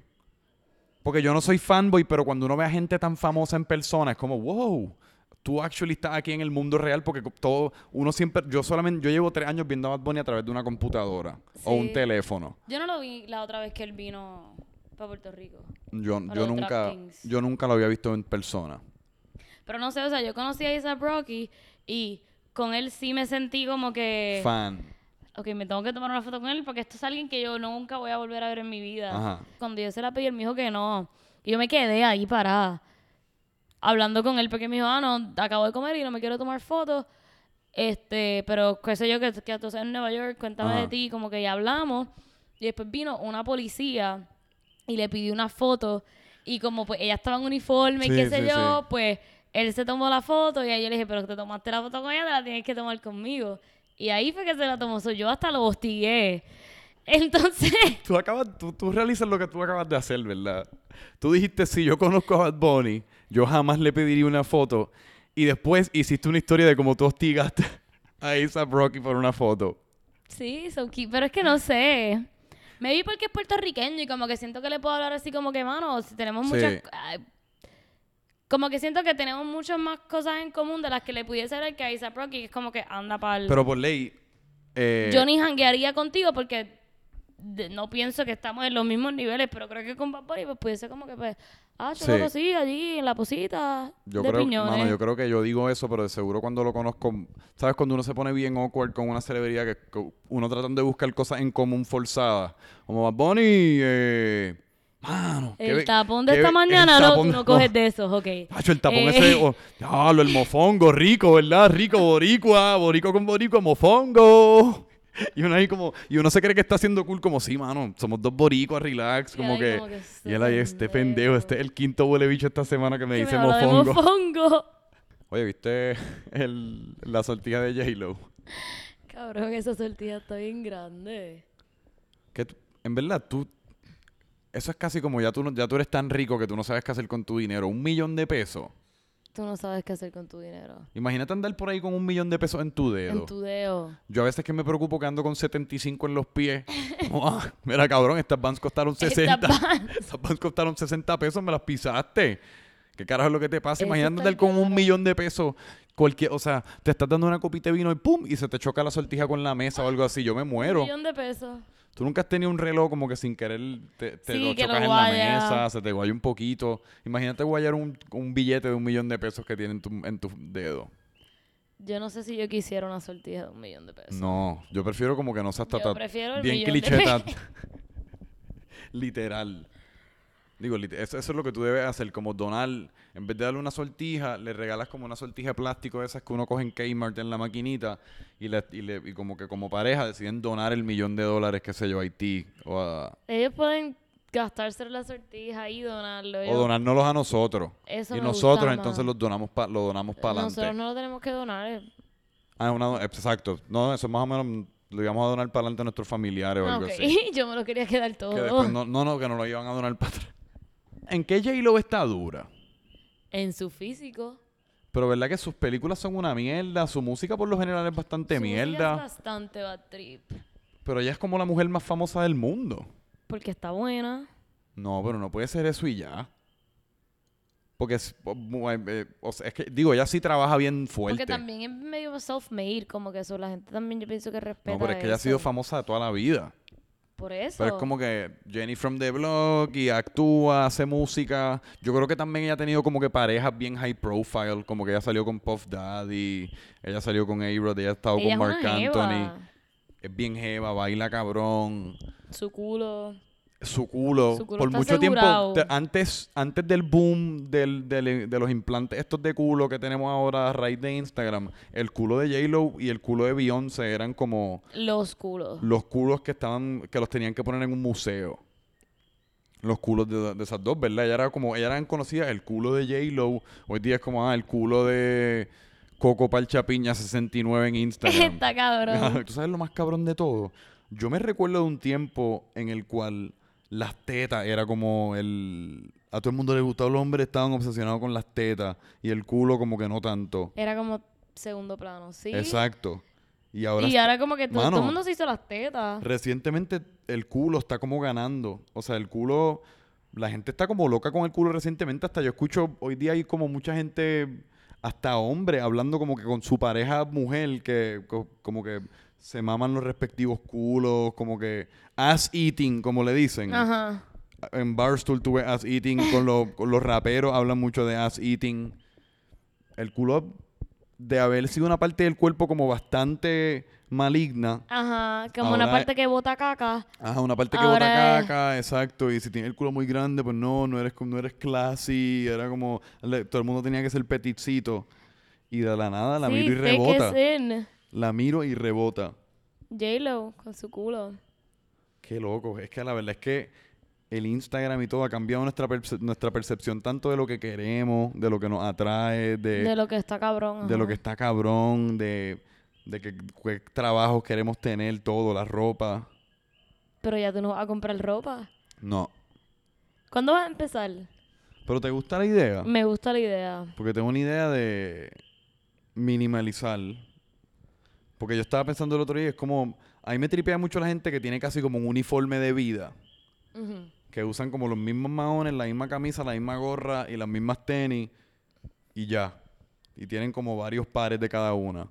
[SPEAKER 1] Porque yo no soy fanboy, pero cuando uno ve a gente tan famosa en persona es como, wow, tú actually estás aquí en el mundo real porque todo, uno siempre, yo solamente, yo llevo tres años viendo a Bad Bunny a través de una computadora o un
[SPEAKER 2] Sí.
[SPEAKER 1] teléfono.
[SPEAKER 2] Yo no lo vi la otra vez que él vino para Puerto Rico.
[SPEAKER 1] Yo, yo nunca, yo nunca lo había visto en persona.
[SPEAKER 2] Pero no sé, o sea, yo conocí a Isaac Rocky y con él sí me sentí como que...
[SPEAKER 1] Fan.
[SPEAKER 2] ok, me tengo que tomar una foto con él porque esto es alguien que yo nunca voy a volver a ver en mi vida.
[SPEAKER 1] Ajá.
[SPEAKER 2] Cuando yo se la pedí, él me dijo que no. Y yo me quedé ahí parada, hablando con él porque me dijo, ah, no, acabo de comer y no me quiero tomar fotos. Este, pero qué sé yo, que, que tú estás en Nueva York, cuéntame
[SPEAKER 1] Ajá.
[SPEAKER 2] de ti, como que ya hablamos. Y después vino una policía y le pidió una foto. Y como pues ella estaba en uniforme y qué sé
[SPEAKER 1] sí,
[SPEAKER 2] yo,
[SPEAKER 1] sí.
[SPEAKER 2] pues él se tomó la foto y ahí yo le dije, pero te tomaste la foto con ella, te la tienes que tomar conmigo. Y ahí fue que se la tomó. So, yo hasta lo hostigué. Entonces,
[SPEAKER 1] Tú, acabas, tú, tú realizas lo que tú acabas de hacer, ¿verdad? Tú dijiste, si yo conozco a Bad Bunny, yo jamás le pediría una foto. Y después hiciste una historia de cómo tú hostigaste a A$AP Rocky por una foto.
[SPEAKER 2] sí, so pero es que no sé. Me vi porque es puertorriqueño y como que siento que le puedo hablar así como que, mano, si tenemos
[SPEAKER 1] Sí.
[SPEAKER 2] muchas... ay, como que siento que tenemos muchas más cosas en común de las que le pudiese dar que a Isaac Rocky, que es como que anda para
[SPEAKER 1] Pero por ley... eh,
[SPEAKER 2] Yo ni janguearía contigo porque de- no pienso que estamos en los mismos niveles, pero creo que con Bad Bunny pues pudiese como que pues, ah, yo
[SPEAKER 1] Sí.
[SPEAKER 2] lo sí, allí en la posita
[SPEAKER 1] Yo
[SPEAKER 2] de
[SPEAKER 1] creo,
[SPEAKER 2] piñones.
[SPEAKER 1] mano, yo creo que yo digo eso, pero de seguro cuando lo conozco, ¿sabes? Cuando uno se pone bien awkward con una celebridad que que uno tratando de buscar cosas en común forzadas, como Bad Bunny, eh, mano. qué
[SPEAKER 2] el
[SPEAKER 1] be-
[SPEAKER 2] tapón de
[SPEAKER 1] qué
[SPEAKER 2] esta mañana, no,
[SPEAKER 1] tapón-
[SPEAKER 2] no coges de esos, ok.
[SPEAKER 1] Pacho, el tapón
[SPEAKER 2] Eh,
[SPEAKER 1] ese, oh, diablo, el mofongo, rico, ¿verdad? Rico, boricua, boricua con boricua, mofongo. Y uno ahí como, y uno se cree que está haciendo cool como, sí, mano, somos dos boricuas, relax, como que,
[SPEAKER 2] como que este
[SPEAKER 1] y él ahí, este
[SPEAKER 2] pendejo.
[SPEAKER 1] pendejo, este es el quinto huele bicho esta semana que me
[SPEAKER 2] que
[SPEAKER 1] dice
[SPEAKER 2] de
[SPEAKER 1] mofongo.
[SPEAKER 2] mofongo.
[SPEAKER 1] Oye, ¿viste el, la sortija de J-Lo?
[SPEAKER 2] Cabrón, esa sortija está bien grande.
[SPEAKER 1] Que en verdad, tú, Eso es casi como ya tú, ya tú eres tan rico que tú no sabes qué hacer con tu dinero. Un millón de pesos.
[SPEAKER 2] Tú no sabes qué hacer con tu dinero.
[SPEAKER 1] Imagínate andar por ahí con un millón de pesos en tu dedo.
[SPEAKER 2] En tu dedo.
[SPEAKER 1] Yo a veces que me preocupo que ando con 75 en los pies. Ah, mira, cabrón, estas vans costaron 60.
[SPEAKER 2] Estas Vans.
[SPEAKER 1] Estas vans costaron 60 pesos, me las pisaste. ¿Qué carajo es lo que te pasa? Imagínate andar con un millón de pesos. Cualquier, o sea, te estás dando una copita de vino y ¡pum! Y se te choca la sortija con la mesa o algo así. Yo me
[SPEAKER 2] Un
[SPEAKER 1] muero.
[SPEAKER 2] millón de pesos.
[SPEAKER 1] Tú nunca has tenido un reloj como que sin querer te, te
[SPEAKER 2] Sí, lo
[SPEAKER 1] chocas en la mesa, se te guaya un poquito. Imagínate guayar un, un billete de un millón de pesos que tiene en tu, en tu dedo.
[SPEAKER 2] Yo no sé si yo quisiera una sortija de un millón de pesos.
[SPEAKER 1] No, yo prefiero como que no seas
[SPEAKER 2] Yo
[SPEAKER 1] tata-
[SPEAKER 2] prefiero el
[SPEAKER 1] bien cliché, literal. Digo, eso, eso es lo que tú debes hacer, como donar, en vez de darle una sortija, le regalas como una sortija de plástico de esas que uno coge en Kmart en la maquinita y, le, y, le- y como que como pareja deciden donar el millón de dólares, qué sé yo, a Haití o, a-
[SPEAKER 2] Ellos pueden gastarse la sortija y donarlo.
[SPEAKER 1] o donárnoslos a nosotros.
[SPEAKER 2] Eso
[SPEAKER 1] y
[SPEAKER 2] me
[SPEAKER 1] nosotros
[SPEAKER 2] gusta
[SPEAKER 1] entonces los donamos pa- lo donamos para adelante.
[SPEAKER 2] Nosotros no lo tenemos que donar. eh.
[SPEAKER 1] Ah, una- exacto. No, eso más o menos lo íbamos a donar para adelante a nuestros familiares o
[SPEAKER 2] Ah,
[SPEAKER 1] algo así.
[SPEAKER 2] Yo me lo quería quedar todo.
[SPEAKER 1] Que después no, no, no, que no lo iban a donar para atrás. ¿En qué J-Lo está dura?
[SPEAKER 2] En su físico.
[SPEAKER 1] Pero verdad que sus películas son una mierda, su música por lo general es bastante
[SPEAKER 2] Su
[SPEAKER 1] mierda,
[SPEAKER 2] Es bastante bad trip.
[SPEAKER 1] pero ella es como la mujer más famosa del mundo.
[SPEAKER 2] Porque está buena.
[SPEAKER 1] No, pero no puede ser eso y ya. Porque es, o- eh, sea, es que digo, ella sí trabaja bien fuerte.
[SPEAKER 2] Porque también es medio self-made, como que eso. La gente también yo pienso que respeta
[SPEAKER 1] no, pero es que ella ha sido famosa de toda la vida.
[SPEAKER 2] Por eso.
[SPEAKER 1] Pero es como que Jenny from the Block y actúa, hace música. Yo creo que también ella ha tenido como que parejas bien high profile, como que ella salió con Puff Daddy, ella salió con A-Rod, ella ha estado
[SPEAKER 2] Ella
[SPEAKER 1] con
[SPEAKER 2] es jeva.
[SPEAKER 1] Anthony. Es bien jeva, baila cabrón.
[SPEAKER 2] Su culo.
[SPEAKER 1] Su culo,
[SPEAKER 2] Su culo
[SPEAKER 1] por mucho tiempo, te- antes, antes del boom del, del- de los implantes estos de culo que tenemos ahora a raíz de Instagram, el culo de J-Lo y el culo de Beyoncé eran como
[SPEAKER 2] Los culos.
[SPEAKER 1] los culos que estaban, que los tenían que poner en un museo. Los culos de, de esas dos, ¿verdad? Ella era como, ellas eran conocidas, el culo de J-Lo, hoy día es como, ah, el culo de Coco Palchapiña 69 en Instagram.
[SPEAKER 2] Está cabrón.
[SPEAKER 1] ¿Tú sabes lo más cabrón de todo? Yo me recuerdo de un tiempo en el cual las tetas era como el... A todo el mundo le gustaba los hombres, estaban obsesionados con las tetas y el culo como que no tanto.
[SPEAKER 2] Era como segundo plano, ¿sí?
[SPEAKER 1] Exacto. Y ahora
[SPEAKER 2] y ahora como que todo, todo el mundo se hizo las tetas.
[SPEAKER 1] recientemente el culo está como ganando. O sea, el culo... La gente está como loca con el culo recientemente. Hasta yo escucho, hoy día hay como mucha gente, hasta hombre, hablando como que con su pareja mujer, que co- como que se maman los respectivos culos, como que ass eating, como le dicen.
[SPEAKER 2] Ajá.
[SPEAKER 1] En Barstool tuve ass eating, con, los- con los raperos hablan mucho de ass eating. El culo de haber sido una parte del cuerpo como bastante maligna.
[SPEAKER 2] Ajá. Como una parte que bota caca.
[SPEAKER 1] Ajá, una parte que
[SPEAKER 2] Ahora
[SPEAKER 1] bota
[SPEAKER 2] es-
[SPEAKER 1] caca, exacto. Y si tienes el culo muy grande, pues no, no eres, no eres classy. Era como, le- todo el mundo tenía que ser petitcito. Y de la nada la
[SPEAKER 2] sí,
[SPEAKER 1] miro y rebota. La miro y rebota.
[SPEAKER 2] J-Lo con su culo.
[SPEAKER 1] Qué loco. Es que la verdad es que el Instagram y todo ha cambiado nuestra, nuestra percepción tanto de lo que queremos, de lo que nos atrae, de,
[SPEAKER 2] De lo que está cabrón.
[SPEAKER 1] de lo que está cabrón, de, de qué, qué trabajos queremos tener, todo, la ropa.
[SPEAKER 2] Pero ya tú no vas a comprar ropa.
[SPEAKER 1] No.
[SPEAKER 2] ¿Cuándo vas a empezar?
[SPEAKER 1] ¿Pero te gusta la idea?
[SPEAKER 2] Me gusta la idea.
[SPEAKER 1] Porque tengo una idea de minimalizar. Porque yo estaba pensando el otro día, es como, a mí me tripea mucho la gente que tiene casi como un uniforme de vida. Que usan como los mismos maones, la misma camisa, la misma gorra y las mismas tenis. Y ya. Y tienen como varios pares de cada una.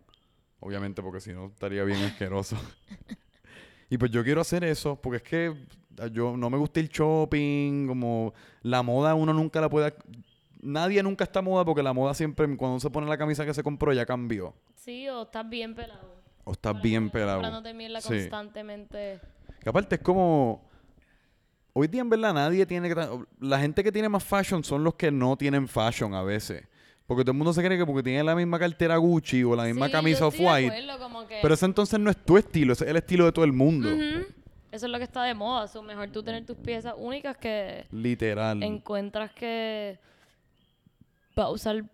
[SPEAKER 1] Obviamente porque si no estaría bien asqueroso. y pues yo quiero hacer eso porque es que ah, yo no me gusta el shopping, como la moda uno nunca la puede... Nadie nunca está moda porque la moda siempre, cuando uno se pone la camisa que se compró, ya cambió.
[SPEAKER 2] Sí, o estás bien pelado.
[SPEAKER 1] O estás bien pelado. Sí.
[SPEAKER 2] constantemente.
[SPEAKER 1] Que aparte es como. Hoy día en verdad nadie tiene La gente que tiene más fashion son los que no tienen fashion a veces. Porque todo el mundo se cree que porque tiene la misma cartera Gucci o la misma
[SPEAKER 2] Sí,
[SPEAKER 1] camisa off-white.
[SPEAKER 2] que-
[SPEAKER 1] Pero ese entonces no es tu estilo, ese es el estilo de todo el mundo.
[SPEAKER 2] Eso es lo que está de moda. So, mejor tú tener tus piezas únicas que
[SPEAKER 1] Literal.
[SPEAKER 2] encuentras que va a usar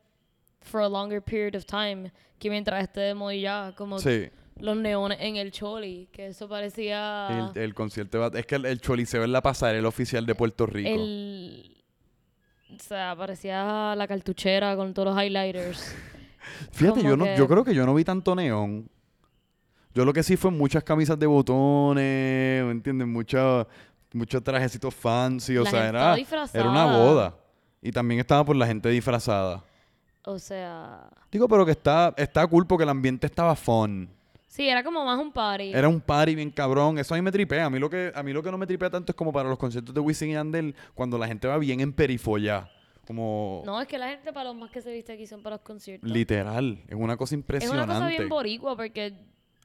[SPEAKER 2] for a longer period of time que mientras esté de moda y ya. Como
[SPEAKER 1] Sí.
[SPEAKER 2] los neones en el Choli, que eso parecía
[SPEAKER 1] El, el concierto Es que el, el Choliseo en la pasarela oficial de Puerto Rico.
[SPEAKER 2] el... O sea, parecía la cartuchera con todos los highlighters.
[SPEAKER 1] Fíjate,
[SPEAKER 2] como
[SPEAKER 1] yo, no,
[SPEAKER 2] que-
[SPEAKER 1] yo creo que yo no vi tanto neón. Yo lo que sí fue muchas camisas de botones, ¿me entiendes? Muchos muchos trajecitos fancy, o
[SPEAKER 2] La
[SPEAKER 1] sea, era, era una boda. Y también estaba por la gente disfrazada.
[SPEAKER 2] O sea...
[SPEAKER 1] Digo, pero que está, está cool porque el ambiente estaba fun.
[SPEAKER 2] Sí, era como más un party.
[SPEAKER 1] Era un party bien cabrón. Eso a mí me tripea. A mí lo que, a mí lo que no me tripea tanto es como para los conciertos de Wisin y Yandel cuando la gente va bien en perifolla. Como
[SPEAKER 2] No, es que la gente para los más que se viste aquí son para los conciertos.
[SPEAKER 1] literal. Es una cosa
[SPEAKER 2] es
[SPEAKER 1] impresionante.
[SPEAKER 2] una cosa bien boricua porque...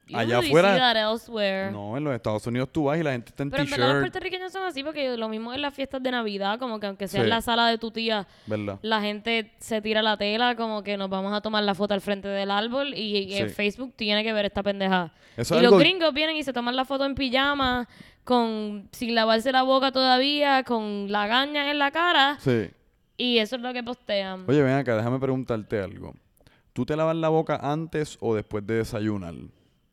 [SPEAKER 2] you
[SPEAKER 1] Allá afuera-. No, en los Estados Unidos tú vas y la gente está en
[SPEAKER 2] Pero en verdad los
[SPEAKER 1] t-shirt.
[SPEAKER 2] puertorriqueños son así porque lo mismo en las fiestas de Navidad, como que aunque sea
[SPEAKER 1] Sí.
[SPEAKER 2] en la sala de tu tía,
[SPEAKER 1] ¿Verdad?
[SPEAKER 2] la gente se tira la tela, como que nos vamos a tomar la foto al frente del árbol y, y en
[SPEAKER 1] Sí.
[SPEAKER 2] Facebook tiene que ver esta pendeja.
[SPEAKER 1] Eso
[SPEAKER 2] y los
[SPEAKER 1] algo-
[SPEAKER 2] gringos vienen y se toman la foto en pijama, con sin lavarse la boca todavía, con la gaña en la cara,
[SPEAKER 1] Sí.
[SPEAKER 2] y eso es lo que postean.
[SPEAKER 1] Oye, ven acá, déjame preguntarte algo. ¿Tú te lavas la boca antes o después de desayunar?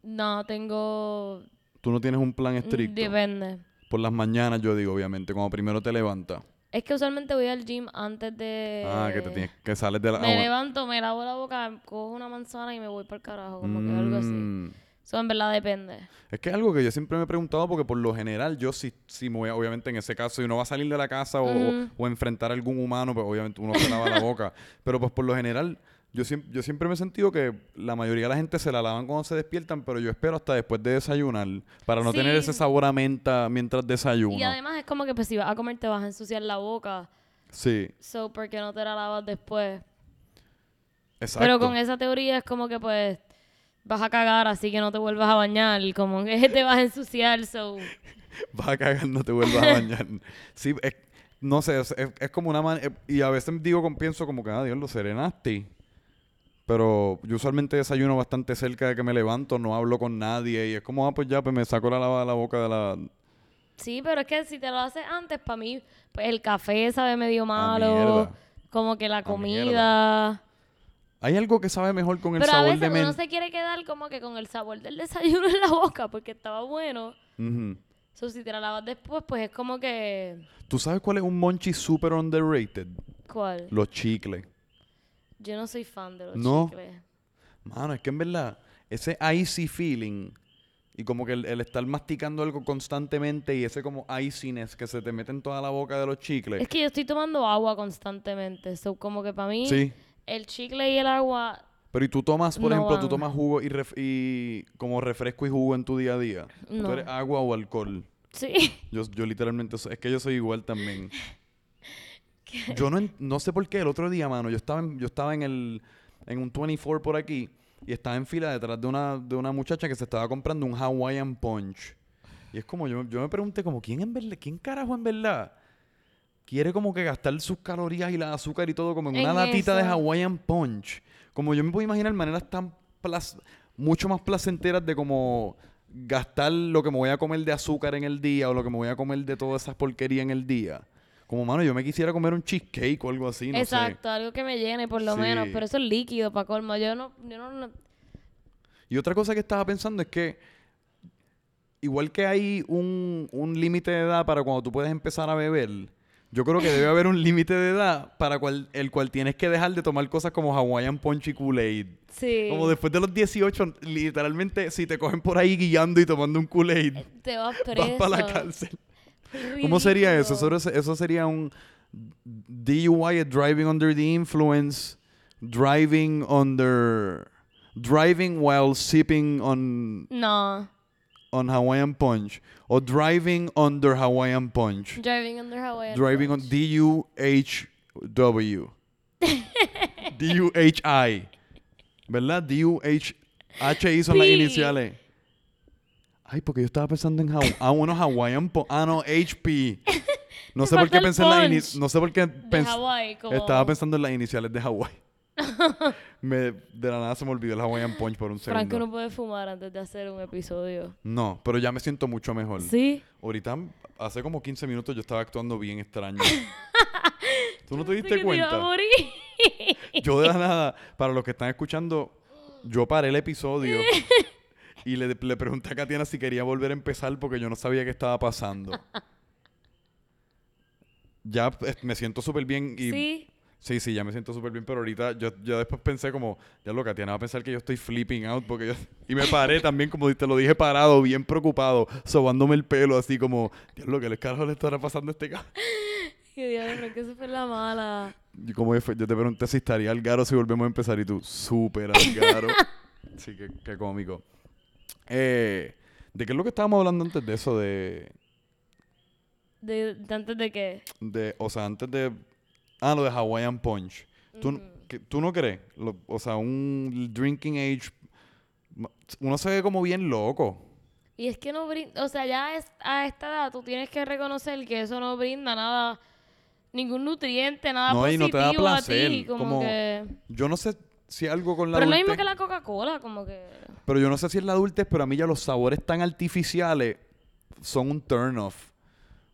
[SPEAKER 2] No, tengo...
[SPEAKER 1] Tú no tienes un plan estricto.
[SPEAKER 2] Depende.
[SPEAKER 1] Por las mañanas, yo digo, obviamente, cuando primero te levantas.
[SPEAKER 2] Es que usualmente voy al gym antes de...
[SPEAKER 1] Ah, que te tienes que sales de la...
[SPEAKER 2] Me levanto, me lavo la boca, cojo una manzana y me voy para el carajo, como que algo así.
[SPEAKER 1] mm.
[SPEAKER 2] Eso en verdad depende.
[SPEAKER 1] Es que es algo que yo siempre me he preguntado porque por lo general yo sí, sí me voy, a- obviamente en ese caso, si uno va a salir de la casa o, o enfrentar a algún humano, pues obviamente uno se lava la boca. Pero pues por lo general, yo, yo siempre me he sentido que la mayoría de la gente se la lavan cuando se despiertan, pero yo espero hasta después de desayunar para no tener ese sabor a menta mientras desayuno.
[SPEAKER 2] Y además es como que pues si vas a comer te vas a ensuciar la boca.
[SPEAKER 1] Sí,
[SPEAKER 2] So, ¿por qué no te la lavas después?
[SPEAKER 1] exacto.
[SPEAKER 2] Pero con esa teoría es como que pues vas a cagar, así que no te vuelvas a bañar. Como que te vas a ensuciar, so...
[SPEAKER 1] Vas a cagar, no te vuelvas a bañar. Sí, es- no sé, es, es- es como una manera... Y a veces digo, con- pienso como que, ah, Dios, lo serenaste. Pero yo usualmente desayuno bastante cerca de que me levanto, no hablo con nadie. Y es como, ah, pues ya, pues me saco la lava de la boca de la...
[SPEAKER 2] Sí, pero es que si te lo haces antes, para mí, pues el café sabe medio
[SPEAKER 1] Ah,
[SPEAKER 2] malo. como que la
[SPEAKER 1] Ah,
[SPEAKER 2] comida...
[SPEAKER 1] Hay algo que sabe mejor con el
[SPEAKER 2] Pero a
[SPEAKER 1] sabor
[SPEAKER 2] veces
[SPEAKER 1] de
[SPEAKER 2] uno se quiere quedar como que con el sabor del desayuno en la boca porque estaba bueno.
[SPEAKER 1] Ujú.
[SPEAKER 2] So, si te la lavas después, pues es como que...
[SPEAKER 1] ¿Tú sabes cuál es un monchi super underrated?
[SPEAKER 2] ¿Cuál?
[SPEAKER 1] Los chicles.
[SPEAKER 2] Yo no soy fan de los
[SPEAKER 1] No.
[SPEAKER 2] chicles.
[SPEAKER 1] Mano, es que en verdad, ese icy feeling y como que el, el estar masticando algo constantemente y ese como iciness que se te mete en toda la boca de los chicles.
[SPEAKER 2] Es que yo estoy tomando agua constantemente. So, como que para mí,
[SPEAKER 1] Sí.
[SPEAKER 2] el chicle y el agua...
[SPEAKER 1] Pero y tú tomas, por
[SPEAKER 2] No
[SPEAKER 1] ejemplo, tú
[SPEAKER 2] van.
[SPEAKER 1] tomas jugo y, ref- y como refresco y jugo en tu día a día.
[SPEAKER 2] No.
[SPEAKER 1] ¿Tú eres agua o alcohol?
[SPEAKER 2] Sí.
[SPEAKER 1] Yo, yo literalmente, so- es que yo soy igual también. Yo no, no sé por qué el otro día, mano, yo estaba en, yo estaba en el en un 24 por aquí y estaba en fila detrás de una, de una muchacha que se estaba comprando un Hawaiian Punch. Y es como, yo, yo me pregunté como, ¿quién en verdad, quién carajo en verdad quiere como que gastar sus calorías y la azúcar y todo como en una latita de. Hawaiian Punch? Como yo me puedo imaginar maneras tan plas- mucho más placenteras de como gastar lo que me voy a comer de azúcar en el día o lo que me voy a comer de toda esa porquería en el día. Como, mano, yo me quisiera comer un cheesecake o algo así, no sé.
[SPEAKER 2] Exacto, algo que me llene por lo
[SPEAKER 1] Sí.
[SPEAKER 2] menos. Pero eso es líquido para colmo. Yo no... Yo no, no-
[SPEAKER 1] Y otra cosa que estaba pensando es que igual que hay un, un límite de edad para cuando tú puedes empezar a beber, yo creo que debe haber un límite de edad para cual, el cual tienes que dejar de tomar cosas como Hawaiian Punch y Kool-Aid.
[SPEAKER 2] Sí.
[SPEAKER 1] Como después de los 18, literalmente, si te cogen por ahí guiando y tomando un Kool-Aid,
[SPEAKER 2] Te vas
[SPEAKER 1] vas
[SPEAKER 2] preso.
[SPEAKER 1] para la cárcel. ¿Cómo sería eso? Eso, eso sería un DUI, driving under the influence, driving under, driving while sipping on,
[SPEAKER 2] No.
[SPEAKER 1] on Hawaiian Punch, o driving under Hawaiian Punch,
[SPEAKER 2] Driving under Hawaiian
[SPEAKER 1] driving on
[SPEAKER 2] Punch.
[SPEAKER 1] D-U-H-W, D-U-H-I, ¿verdad? D-U-H-H-I son las iniciales. Ay, porque yo estaba pensando en Hawaiian. Ah, uno Hawaiian Punch. Ah, no, HP. No sé por qué pensé en las
[SPEAKER 2] punch
[SPEAKER 1] iniciales. No sé por qué pens-
[SPEAKER 2] como...
[SPEAKER 1] Estaba pensando en las iniciales de Hawái. me, de la nada se me olvidó el Hawaiian Punch por un segundo.
[SPEAKER 2] Franco no puede fumar antes de hacer un episodio.
[SPEAKER 1] No, pero ya me siento mucho mejor.
[SPEAKER 2] ¿Sí?
[SPEAKER 1] Ahorita, hace como 15 minutos, yo estaba actuando bien extraño. ¿Tú no te diste
[SPEAKER 2] que te iba a
[SPEAKER 1] cuenta?
[SPEAKER 2] morir.
[SPEAKER 1] Yo de la nada, para los que están escuchando, yo paré el episodio y le, le pregunté a Katiana si quería volver a empezar porque yo no sabía qué estaba pasando. ya eh, me siento súper bien y...
[SPEAKER 2] Sí.
[SPEAKER 1] Sí, sí, ya me siento súper bien, pero ahorita yo, yo después pensé como, ya lo Katiana va a pensar que yo estoy flipping out porque yo... Y me paré también, como te lo dije, parado, bien preocupado, sobándome el pelo, así como, Dios, lo que le carajo le estará pasando a este cabrón.
[SPEAKER 2] Pero que fue la mala.
[SPEAKER 1] Como yo, te pregunté si estaría Algaro si volvemos a empezar y tú, súper Algaro. sí, qué cómico. Eh, ¿De qué es lo que estábamos hablando antes de eso? De,
[SPEAKER 2] De, de antes de que.
[SPEAKER 1] de, o sea, antes de... Ah, lo de Hawaiian Punch. ¿Tú, que- ¿tú no crees? Lo- o sea, un drinking age... Uno se ve como bien loco.
[SPEAKER 2] Y es que no brinda, o sea, ya es- a esta edad tú tienes que reconocer que eso no brinda nada, ningún nutriente, nada
[SPEAKER 1] No, y no
[SPEAKER 2] positivo
[SPEAKER 1] te da placer,
[SPEAKER 2] a ti, como,
[SPEAKER 1] como
[SPEAKER 2] que...
[SPEAKER 1] Yo no sé si algo con la
[SPEAKER 2] Pero es lo mismo que la Coca-Cola, como que...
[SPEAKER 1] Pero yo no sé si es la adultez, pero a mí ya los sabores tan artificiales son un turn off.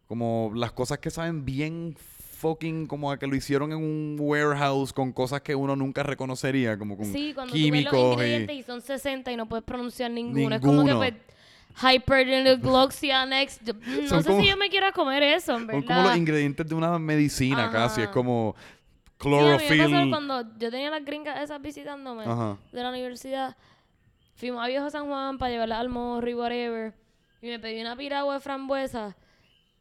[SPEAKER 1] Como las cosas que saben bien fucking como a que lo hicieron en un warehouse con cosas que uno nunca reconocería, como con
[SPEAKER 2] Sí, cuando tú ves los
[SPEAKER 1] químicos
[SPEAKER 2] ingredientes
[SPEAKER 1] y...
[SPEAKER 2] y son 60 y no puedes pronunciar ninguno. Es como que
[SPEAKER 1] Ninguno.
[SPEAKER 2] pues, Hypergloxia next. No
[SPEAKER 1] Son
[SPEAKER 2] sé
[SPEAKER 1] como-
[SPEAKER 2] si yo me quiero comer eso, en
[SPEAKER 1] Son
[SPEAKER 2] verdad.
[SPEAKER 1] como los ingredientes de una medicina casi, es
[SPEAKER 2] Ajá.
[SPEAKER 1] Como
[SPEAKER 2] Sí, a mí me pasó
[SPEAKER 1] chlorophyll.
[SPEAKER 2] cuando yo tenía las gringas esas visitándome
[SPEAKER 1] Ajá.
[SPEAKER 2] de la universidad. Fuimos a Viejo San Juan para llevarla al morro y whatever. Y me pedí una piragua de frambuesa.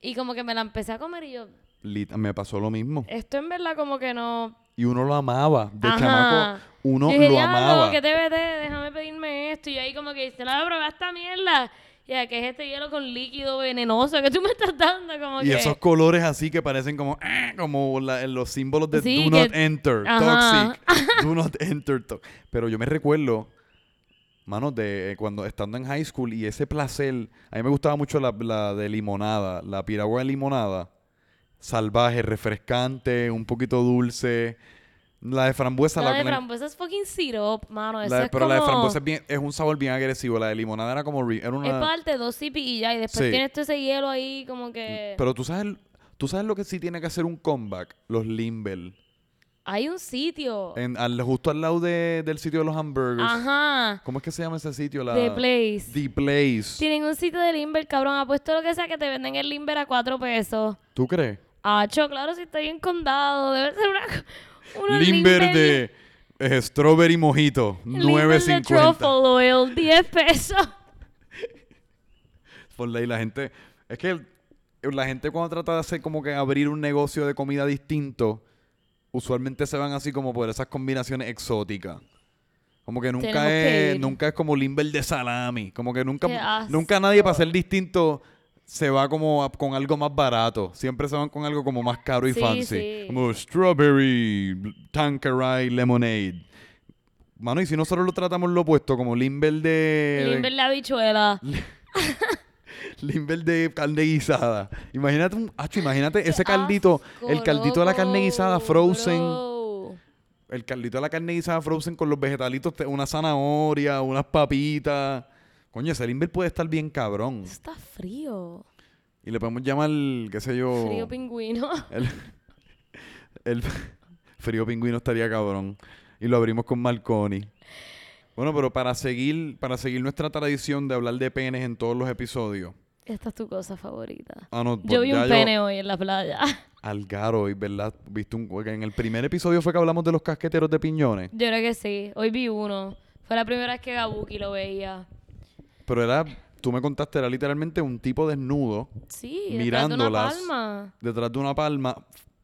[SPEAKER 2] Y como que me la empecé a comer y yo,
[SPEAKER 1] Lit- me pasó lo mismo.
[SPEAKER 2] esto en verdad como que no...
[SPEAKER 1] Y uno lo amaba. De
[SPEAKER 2] Ajá.
[SPEAKER 1] chamaco, uno
[SPEAKER 2] dije,
[SPEAKER 1] lo
[SPEAKER 2] "Diablo,
[SPEAKER 1] amaba.
[SPEAKER 2] que TBT, déjame pedirme esto. Y ahí como que dice, la prueba esta mierda. Ya, que es este hielo con líquido venenoso que tú me estás dando, como
[SPEAKER 1] Y
[SPEAKER 2] que...
[SPEAKER 1] esos colores así que parecen como, ah, como la- los símbolos de
[SPEAKER 2] Sí,
[SPEAKER 1] Do Not Enter,
[SPEAKER 2] Ajá.
[SPEAKER 1] Toxic, Do Not Enter. to- Pero yo me recuerdo, mano, de eh, cuando estando en high school y ese placer, a mí me gustaba mucho la, la de limonada, la piragua de limonada, salvaje, refrescante, un poquito dulce. La de frambuesa,
[SPEAKER 2] La
[SPEAKER 1] la,
[SPEAKER 2] de frambuesa es fucking syrup, mano.
[SPEAKER 1] la de-
[SPEAKER 2] es
[SPEAKER 1] pero la de frambuesa es, bien, es un sabor bien agresivo, la de limonada era como, re- era
[SPEAKER 2] Es parte dos sipi y ya. Y después
[SPEAKER 1] Sí.
[SPEAKER 2] tienes todo ese hielo ahí como que...
[SPEAKER 1] Pero tú sabes, tú sabes lo que sí tiene que hacer un comeback, los Limber.
[SPEAKER 2] Hay un sitio.
[SPEAKER 1] En, al, justo al lado de- del sitio de los hamburgers.
[SPEAKER 2] Ajá.
[SPEAKER 1] ¿Cómo es que se llama ese sitio? La,
[SPEAKER 2] The Place.
[SPEAKER 1] The Place.
[SPEAKER 2] Tienen un sitio de Limber, cabrón. Apuesto lo que sea que te venden el Limber a cuatro pesos.
[SPEAKER 1] ¿Tú crees?
[SPEAKER 2] Acho, claro, si estoy en condado. Debe ser una...
[SPEAKER 1] Limber de eh, Strawberry Mojito,
[SPEAKER 2] Limber de
[SPEAKER 1] 9.50.
[SPEAKER 2] truffle oil, 10 pesos.
[SPEAKER 1] Por ley, la gente... Es que la gente cuando trata de hacer como que abrir un negocio de comida distinto, usualmente se van así como por esas combinaciones exóticas. Como que nunca
[SPEAKER 2] Tenemos
[SPEAKER 1] es, nunca es como Limber de salami. Como que nunca, nunca nadie para ser distinto se va como a- con algo más barato. Siempre se van con algo como más caro y
[SPEAKER 2] Sí,
[SPEAKER 1] fancy.
[SPEAKER 2] sí.
[SPEAKER 1] Como strawberry, Tanqueray, lemonade. Mano, y si nosotros lo tratamos lo opuesto, como Limber de...
[SPEAKER 2] Limber la habichuela.
[SPEAKER 1] Limber de carne guisada. Imagínate un... Acho, imagínate ese caldito,
[SPEAKER 2] asco,
[SPEAKER 1] el caldito de la carne guisada frozen.
[SPEAKER 2] bro.
[SPEAKER 1] El caldito de la carne guisada frozen con los vegetalitos, una zanahoria, unas papitas. Coño, ese Limber puede estar bien cabrón.
[SPEAKER 2] Está frío.
[SPEAKER 1] Y le podemos llamar, qué sé yo...
[SPEAKER 2] Frío pingüino.
[SPEAKER 1] El, el frío pingüino estaría cabrón. Y lo abrimos con Marconi. Bueno, pero para seguir, para seguir nuestra tradición de hablar de penes en todos los episodios.
[SPEAKER 2] Esta es tu cosa favorita.
[SPEAKER 1] Ah, no,
[SPEAKER 2] Yo
[SPEAKER 1] pues
[SPEAKER 2] vi un pene hoy en la playa.
[SPEAKER 1] Algaro, y ¿verdad? Viste un en el primer episodio fue que hablamos de los casqueteros de piñones.
[SPEAKER 2] Yo creo que sí. Hoy vi uno. Fue la primera vez que Gabuki lo veía.
[SPEAKER 1] Pero era, tú me contaste, era literalmente un tipo desnudo
[SPEAKER 2] Sí, detrás de una
[SPEAKER 1] Mirándolas.
[SPEAKER 2] palma.
[SPEAKER 1] detrás de una palma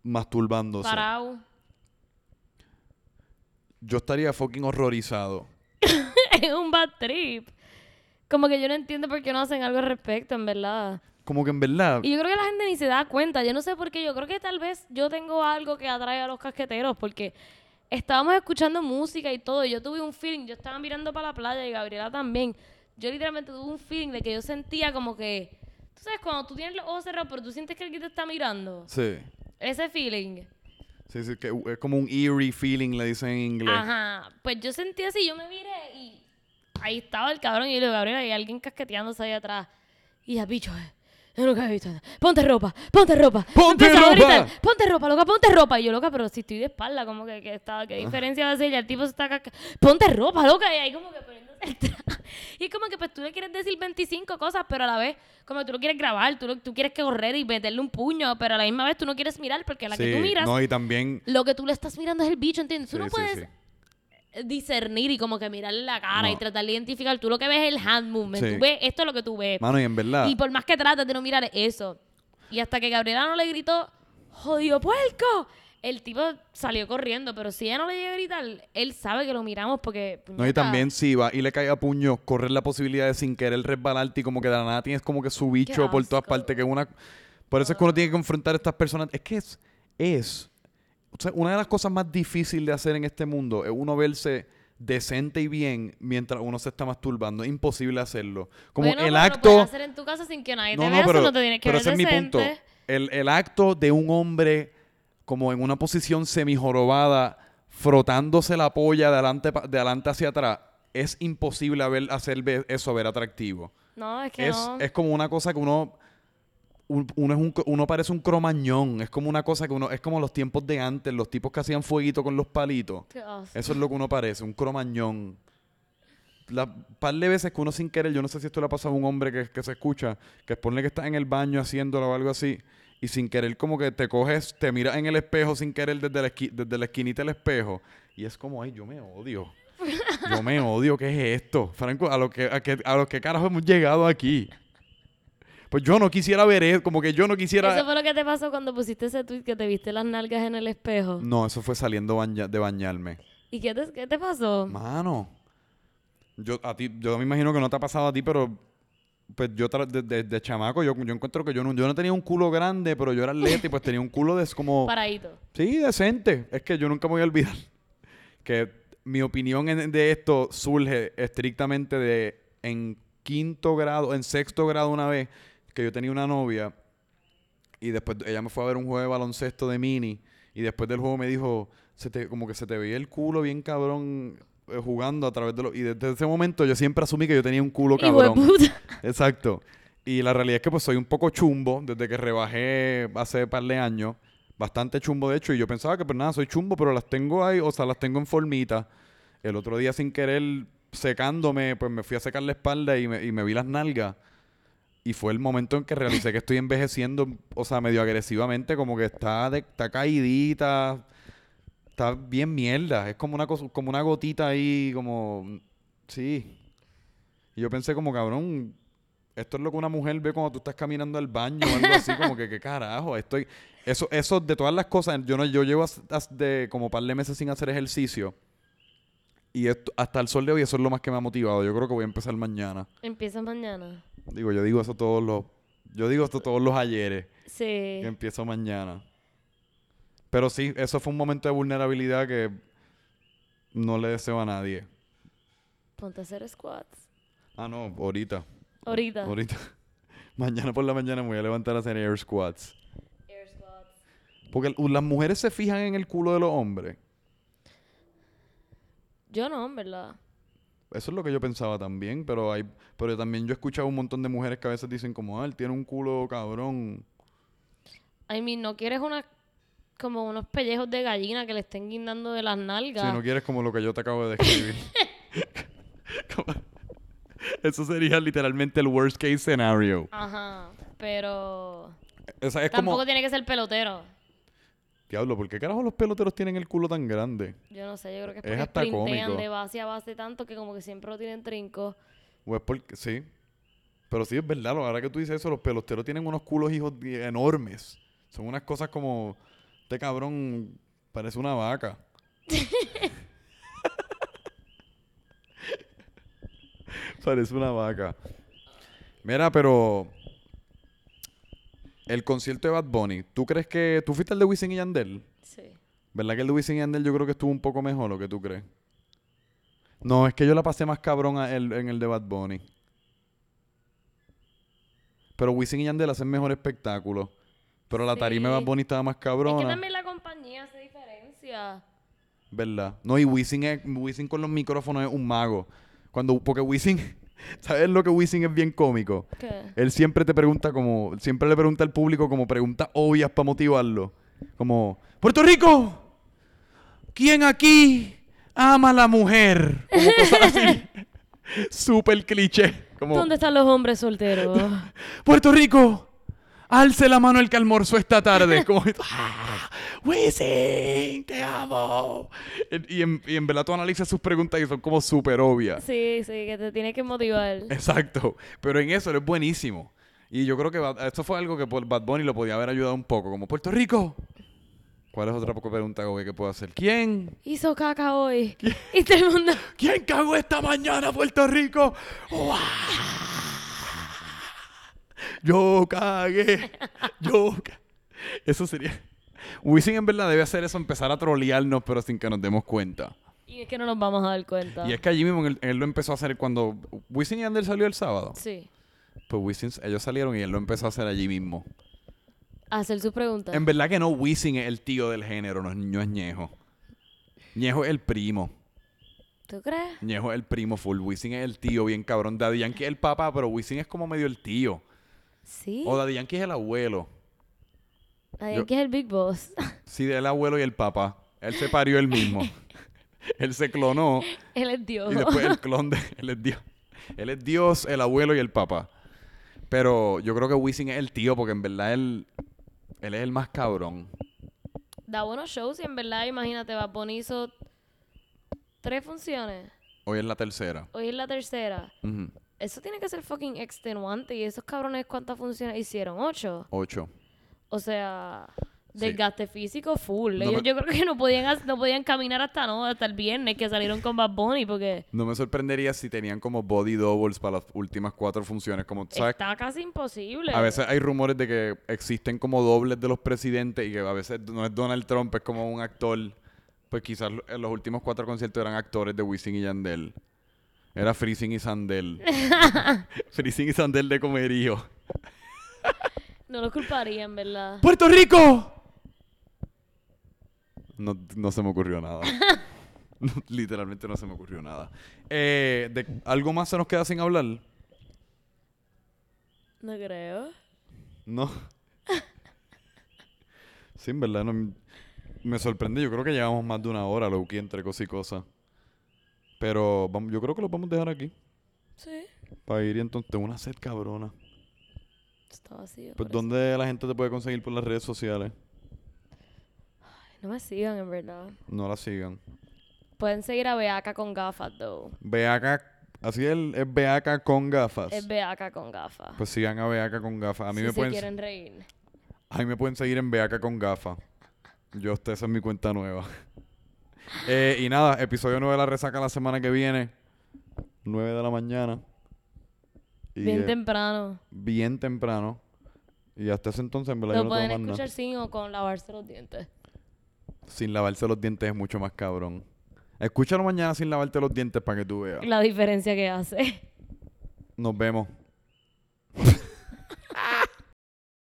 [SPEAKER 1] masturbándose.
[SPEAKER 2] Parado.
[SPEAKER 1] Yo estaría fucking horrorizado.
[SPEAKER 2] es un bad trip. Como que yo no entiendo por qué no hacen algo al respecto, en verdad.
[SPEAKER 1] Como que en verdad,
[SPEAKER 2] Y yo creo que la gente ni se da cuenta. Yo no sé por qué. Yo creo que tal vez yo tengo algo que atrae a los casqueteros. Porque estábamos escuchando música y todo. y Yo tuve un feeling. Yo estaba mirando para la playa y Gabriela también. Yo literalmente tuve un feeling de que yo sentía como que. Tú sabes, cuando tú tienes los ojos cerrados, pero tú sientes que alguien te está mirando.
[SPEAKER 1] sí.
[SPEAKER 2] Ese feeling.
[SPEAKER 1] Sí, sí, que es como un eerie feeling, le dicen en inglés.
[SPEAKER 2] Ajá. Pues yo sentí así. Yo me miré y ahí estaba el cabrón. Y yo le digo, Gabriela, hay alguien casqueteándose ahí atrás. Y ya, bicho, eh, Yo nunca he visto nada. Ponte ropa, ponte ropa.
[SPEAKER 1] ¡Ponte
[SPEAKER 2] Empezaba a
[SPEAKER 1] ropa!
[SPEAKER 2] gritar, ponte ropa, loca, ponte ropa. Y yo, loca, pero si estoy de espalda, como que, que estaba, ¿qué diferencia va a hacer? Ya el tipo se está caca- Ponte ropa, loca. Y ahí como que poniéndose el traje. Y como que pues tú le quieres decir 25 cosas, pero a la vez, como que tú lo quieres grabar, tú, lo- tú quieres que correr y meterle un puño, pero a la misma vez tú no quieres mirar, porque a la que tú miras,
[SPEAKER 1] no, y también...
[SPEAKER 2] lo que tú le estás mirando es el bicho, ¿entiendes? Tú
[SPEAKER 1] Sí,
[SPEAKER 2] no puedes
[SPEAKER 1] sí.
[SPEAKER 2] Discernir y como que mirarle la cara y
[SPEAKER 1] No.
[SPEAKER 2] tratar de identificar. Tú lo que ves es el hand movement.
[SPEAKER 1] Sí.
[SPEAKER 2] Tú ves, esto es lo que tú ves.
[SPEAKER 1] Mano, y en verdad...
[SPEAKER 2] Y por más que trates de no mirar eso. Y hasta que Gabriela no le gritó, jodido puerco, el tipo salió corriendo. Pero si ella no le llega a gritar, él sabe que lo miramos porque...
[SPEAKER 1] No, y también si va y le cae a puño, correr la posibilidad de sin querer resbalarte y como que de la nada tienes como que su bicho por todas partes, que una... Por eso es que uno tiene que confrontar a estas personas. Es que es... es o sea, una de las cosas más difíciles de hacer en este mundo es uno verse decente y bien mientras uno se está masturbando. Es imposible hacerlo. Como
[SPEAKER 2] bueno,
[SPEAKER 1] el
[SPEAKER 2] Lo
[SPEAKER 1] acto...
[SPEAKER 2] puedes hacer en tu casa sin que nadie
[SPEAKER 1] No,
[SPEAKER 2] te
[SPEAKER 1] no,
[SPEAKER 2] vea,
[SPEAKER 1] pero,
[SPEAKER 2] solo te tienes que
[SPEAKER 1] pero
[SPEAKER 2] ver
[SPEAKER 1] ese es mi punto. El, el acto de un hombre como en una posición semijorobada, frotándose la polla de adelante, de adelante hacia atrás, es imposible hacer eso ver atractivo.
[SPEAKER 2] No, es que
[SPEAKER 1] Es,
[SPEAKER 2] no.
[SPEAKER 1] es como una cosa que uno... un- Uno, es un, uno parece un cromañón. Es como una cosa que uno... Es como los tiempos de antes, los tipos que hacían fueguito con los palitos. Eso es lo que uno parece, un cromañón. La par de veces que uno sin querer, yo no sé si esto le ha pasado a un hombre que, que se escucha, que pone que está en el baño haciéndolo o algo así, y sin querer como que te coges, te miras en el espejo sin querer desde la, esqui- desde la esquinita del espejo, y es como, ay, yo me odio. Yo me odio, ¿qué es esto? Franco, a lo que, a que, a lo que carajo hemos llegado aquí. Pues yo no quisiera ver eso, como que yo no quisiera...
[SPEAKER 2] Eso fue lo que te pasó cuando pusiste ese tweet que te viste las nalgas en el espejo.
[SPEAKER 1] No, eso fue saliendo baña- de bañarme.
[SPEAKER 2] ¿Y qué te, qué te pasó?
[SPEAKER 1] Mano, yo a ti, yo me imagino que no te ha pasado a ti, pero pues yo de, de- de chamaco, yo, yo encuentro que yo no, yo no tenía un culo grande, pero yo era atleta y pues tenía un culo de como
[SPEAKER 2] Paradito.
[SPEAKER 1] sí, decente. Es que yo nunca me voy a olvidar que mi opinión en- de esto surge estrictamente de en quinto grado, en sexto grado una vez que yo tenía una novia y después ella me fue a ver un juego de baloncesto de mini y después del juego me dijo, se te, como que se te veía el culo bien cabrón eh, jugando a través de los... Y desde ese momento yo siempre asumí que yo tenía un culo cabrón. Exacto. Y la realidad es que pues soy un poco chumbo desde que rebajé hace par de años. Bastante chumbo de hecho. Y yo pensaba que pues nada, soy chumbo, pero las tengo ahí, o sea, las tengo en formita. El otro día sin querer secándome, pues me fui a secar la espalda y me, y me vi las nalgas. Y fue el momento en que realicé que estoy envejeciendo, o sea, medio agresivamente, como que está, de, está caidita, está bien mierda. Es como una cosa, como una gotita ahí, como, sí. Y yo pensé como, cabrón, esto es lo que una mujer ve cuando tú estás caminando al baño o algo así, como que, ¿qué carajo? Estoy... Eso, eso de todas las cosas, yo no, yo llevo as- as- de como par de meses sin hacer ejercicio. Y esto, hasta el sol de hoy eso es lo más que me ha motivado. Yo creo que voy a empezar mañana.
[SPEAKER 2] Empieza mañana.
[SPEAKER 1] Digo, yo digo eso todos los... Yo digo esto todos los ayeres.
[SPEAKER 2] Sí.
[SPEAKER 1] Que empiezo mañana. Pero sí, eso fue un momento de vulnerabilidad que no le deseo a nadie.
[SPEAKER 2] Ponte a hacer squats.
[SPEAKER 1] Ah, no, ahorita.
[SPEAKER 2] Ahorita.
[SPEAKER 1] Ahorita. mañana por la mañana me voy a levantar a hacer air squats.
[SPEAKER 2] Air squats.
[SPEAKER 1] Porque las mujeres se fijan en el culo de los hombres.
[SPEAKER 2] Yo no, en verdad.
[SPEAKER 1] Eso es lo que yo pensaba también, pero hay, pero también yo he escuchado un montón de mujeres que a veces dicen como, ah, él tiene un culo cabrón.
[SPEAKER 2] I mean, ¿no quieres una, como unos pellejos de gallina que le estén guindando de las nalgas?
[SPEAKER 1] Si no quieres como lo que yo te acabo de describir. Eso sería literalmente el worst case scenario.
[SPEAKER 2] Ajá. Pero
[SPEAKER 1] es
[SPEAKER 2] tampoco
[SPEAKER 1] como,
[SPEAKER 2] tiene que ser pelotero.
[SPEAKER 1] Diablo, ¿por qué carajo los peloteros tienen el culo tan grande?
[SPEAKER 2] Yo no sé, yo creo que es
[SPEAKER 1] Es
[SPEAKER 2] porque
[SPEAKER 1] hasta
[SPEAKER 2] sprintean
[SPEAKER 1] cómico.
[SPEAKER 2] de base a base tanto que como que siempre lo tienen trinco.
[SPEAKER 1] O es porque, sí. Pero sí es verdad, ahora que tú dices eso, los peloteros tienen unos culos hijos enormes. Son unas cosas como, este cabrón parece una vaca. parece una vaca. Mira, pero el concierto de Bad Bunny, ¿tú crees que tú fuiste al de Wisin y Yandel?
[SPEAKER 2] Sí.
[SPEAKER 1] ¿Verdad que el de Wisin y Yandel yo creo que estuvo un poco mejor lo que tú crees? No, es que yo la pasé más cabrón a él en el de Bad Bunny. Pero Wisin y Yandel hacen mejor espectáculo. Pero la tarima de
[SPEAKER 2] Sí.
[SPEAKER 1] Bad Bunny estaba más
[SPEAKER 2] Es
[SPEAKER 1] cabrona.
[SPEAKER 2] que también la compañía hace diferencia.
[SPEAKER 1] ¿Verdad? No, y Wisin, es, Wisin con los micrófonos es un mago. Cuando, porque Wisin, ¿Sabes lo que Wisin es bien cómico?
[SPEAKER 2] ¿Qué?
[SPEAKER 1] Él siempre te pregunta como, siempre le pregunta al público como preguntas obvias para motivarlo. Como, Puerto Rico, ¿quién aquí ama a la mujer? Como cosas así. Súper cliché. Como,
[SPEAKER 2] ¿Dónde están los hombres solteros?
[SPEAKER 1] Puerto Rico, alce la mano el que almorzó esta tarde. Como, ¡Ah! Wisin, te amo. Y en, y en verdad tú analizas sus preguntas y son como súper obvias.
[SPEAKER 2] Sí, sí, que te tiene que motivar.
[SPEAKER 1] Exacto. Pero en eso él es buenísimo. Y yo creo que Bad- esto fue algo que por Bad Bunny lo podía haber ayudado un poco. Como Puerto Rico. ¿Cuál es otra poco pregunta que puedo hacer? ¿Quién?
[SPEAKER 2] Hizo caca hoy. Y todo el mundo.
[SPEAKER 1] ¿Quién cagó esta mañana Puerto Rico? ¡Uah! Yo cagué. Yo ca- Eso sería... Wisin en verdad debe hacer eso, empezar a trolearnos, pero sin que nos demos cuenta.
[SPEAKER 2] Y es que no nos vamos a dar cuenta.
[SPEAKER 1] Y es que allí mismo él, él lo empezó a hacer cuando... Wisin y Ander salió el sábado.
[SPEAKER 2] Sí.
[SPEAKER 1] Pues Wisin, ellos salieron y él lo empezó a hacer allí mismo.
[SPEAKER 2] Hacer sus preguntas.
[SPEAKER 1] En verdad que no, Wisin es el tío del género, no, es- no es Ñejo. Ñejo es el primo.
[SPEAKER 2] ¿Tú crees?
[SPEAKER 1] Ñejo es el primo full. Wisin es el tío, bien cabrón. Daddy Yankee es el papá, pero Wisin es como medio el tío.
[SPEAKER 2] Sí.
[SPEAKER 1] O Daddy Yankee es el abuelo. Yo-
[SPEAKER 2] que es el Big Boss.
[SPEAKER 1] Sí, del abuelo y el papá. Él se parió él mismo. él se clonó
[SPEAKER 2] Él es Dios.
[SPEAKER 1] y después el clon de... Él es Dios. Él es Dios, el abuelo y el papá. Pero yo creo que Wisin es el tío porque en verdad él... Él es el más cabrón.
[SPEAKER 2] Da buenos shows y en verdad, imagínate, Bad Bunny hizo tres funciones.
[SPEAKER 1] Hoy es la tercera.
[SPEAKER 2] Hoy es la tercera.
[SPEAKER 1] Ujú.
[SPEAKER 2] Eso tiene que ser fucking extenuante. ¿Y esos cabrones cuántas funciones hicieron? ¿Ocho?
[SPEAKER 1] Ocho.
[SPEAKER 2] O sea,
[SPEAKER 1] Sí.
[SPEAKER 2] desgaste físico full.
[SPEAKER 1] No
[SPEAKER 2] Ellos,
[SPEAKER 1] me-
[SPEAKER 2] yo creo que no podían, no podían caminar hasta no hasta el viernes que salieron con Bad Bunny porque
[SPEAKER 1] No me sorprendería si tenían como body doubles para las últimas cuatro funciones. Como, ¿sabes?
[SPEAKER 2] está casi imposible.
[SPEAKER 1] A veces hay rumores de que existen como dobles de los presidentes y que a veces no es Donald Trump, es como un actor. Pues quizás en los últimos cuatro conciertos eran actores de Wisin y Yandel. Era Freezing y Sandel. Freezing y Sandel de comerío.
[SPEAKER 2] No los culparían, ¿verdad?
[SPEAKER 1] ¡Puerto Rico! No, no se me ocurrió nada. No, literalmente no se me ocurrió nada. Eh, de, ¿Algo más se nos queda sin hablar?
[SPEAKER 2] No creo.
[SPEAKER 1] No. Sí, en verdad no, me sorprende. Yo creo que llevamos más de una hora, Loki, entre cosas y cosas. Pero vamos, yo creo que lo vamos a dejar aquí.
[SPEAKER 2] Sí.
[SPEAKER 1] Para ir y entonces tengo una sed cabrona.
[SPEAKER 2] Está vacío.
[SPEAKER 1] Pues
[SPEAKER 2] eso.
[SPEAKER 1] ¿dónde la gente te puede conseguir por las redes sociales?
[SPEAKER 2] No me sigan, en verdad.
[SPEAKER 1] No la sigan.
[SPEAKER 2] Pueden seguir a Beaca con gafas, though.
[SPEAKER 1] Beaca, así es, es Beaca con gafas.
[SPEAKER 2] Es Beaca con gafas.
[SPEAKER 1] Pues sigan a Beaca con gafas. A mí
[SPEAKER 2] si
[SPEAKER 1] me
[SPEAKER 2] se
[SPEAKER 1] pueden
[SPEAKER 2] quieren reír.
[SPEAKER 1] A mí me pueden seguir en Beaca con gafas. Yo, esta esa es mi cuenta nueva. Eh, y nada, episodio 9 de la resaca la semana que viene. 9 de la mañana. Y,
[SPEAKER 2] Bien
[SPEAKER 1] eh,
[SPEAKER 2] temprano.
[SPEAKER 1] bien temprano. Y hasta ese entonces, en verdad, yo
[SPEAKER 2] Lo
[SPEAKER 1] no tengo
[SPEAKER 2] pueden
[SPEAKER 1] nada.
[SPEAKER 2] escuchar sin o con lavarse los dientes.
[SPEAKER 1] Sin lavarse los dientes es mucho más cabrón. Escúchalo mañana sin lavarte los dientes para que tú veas.
[SPEAKER 2] La diferencia que hace.
[SPEAKER 1] Nos vemos.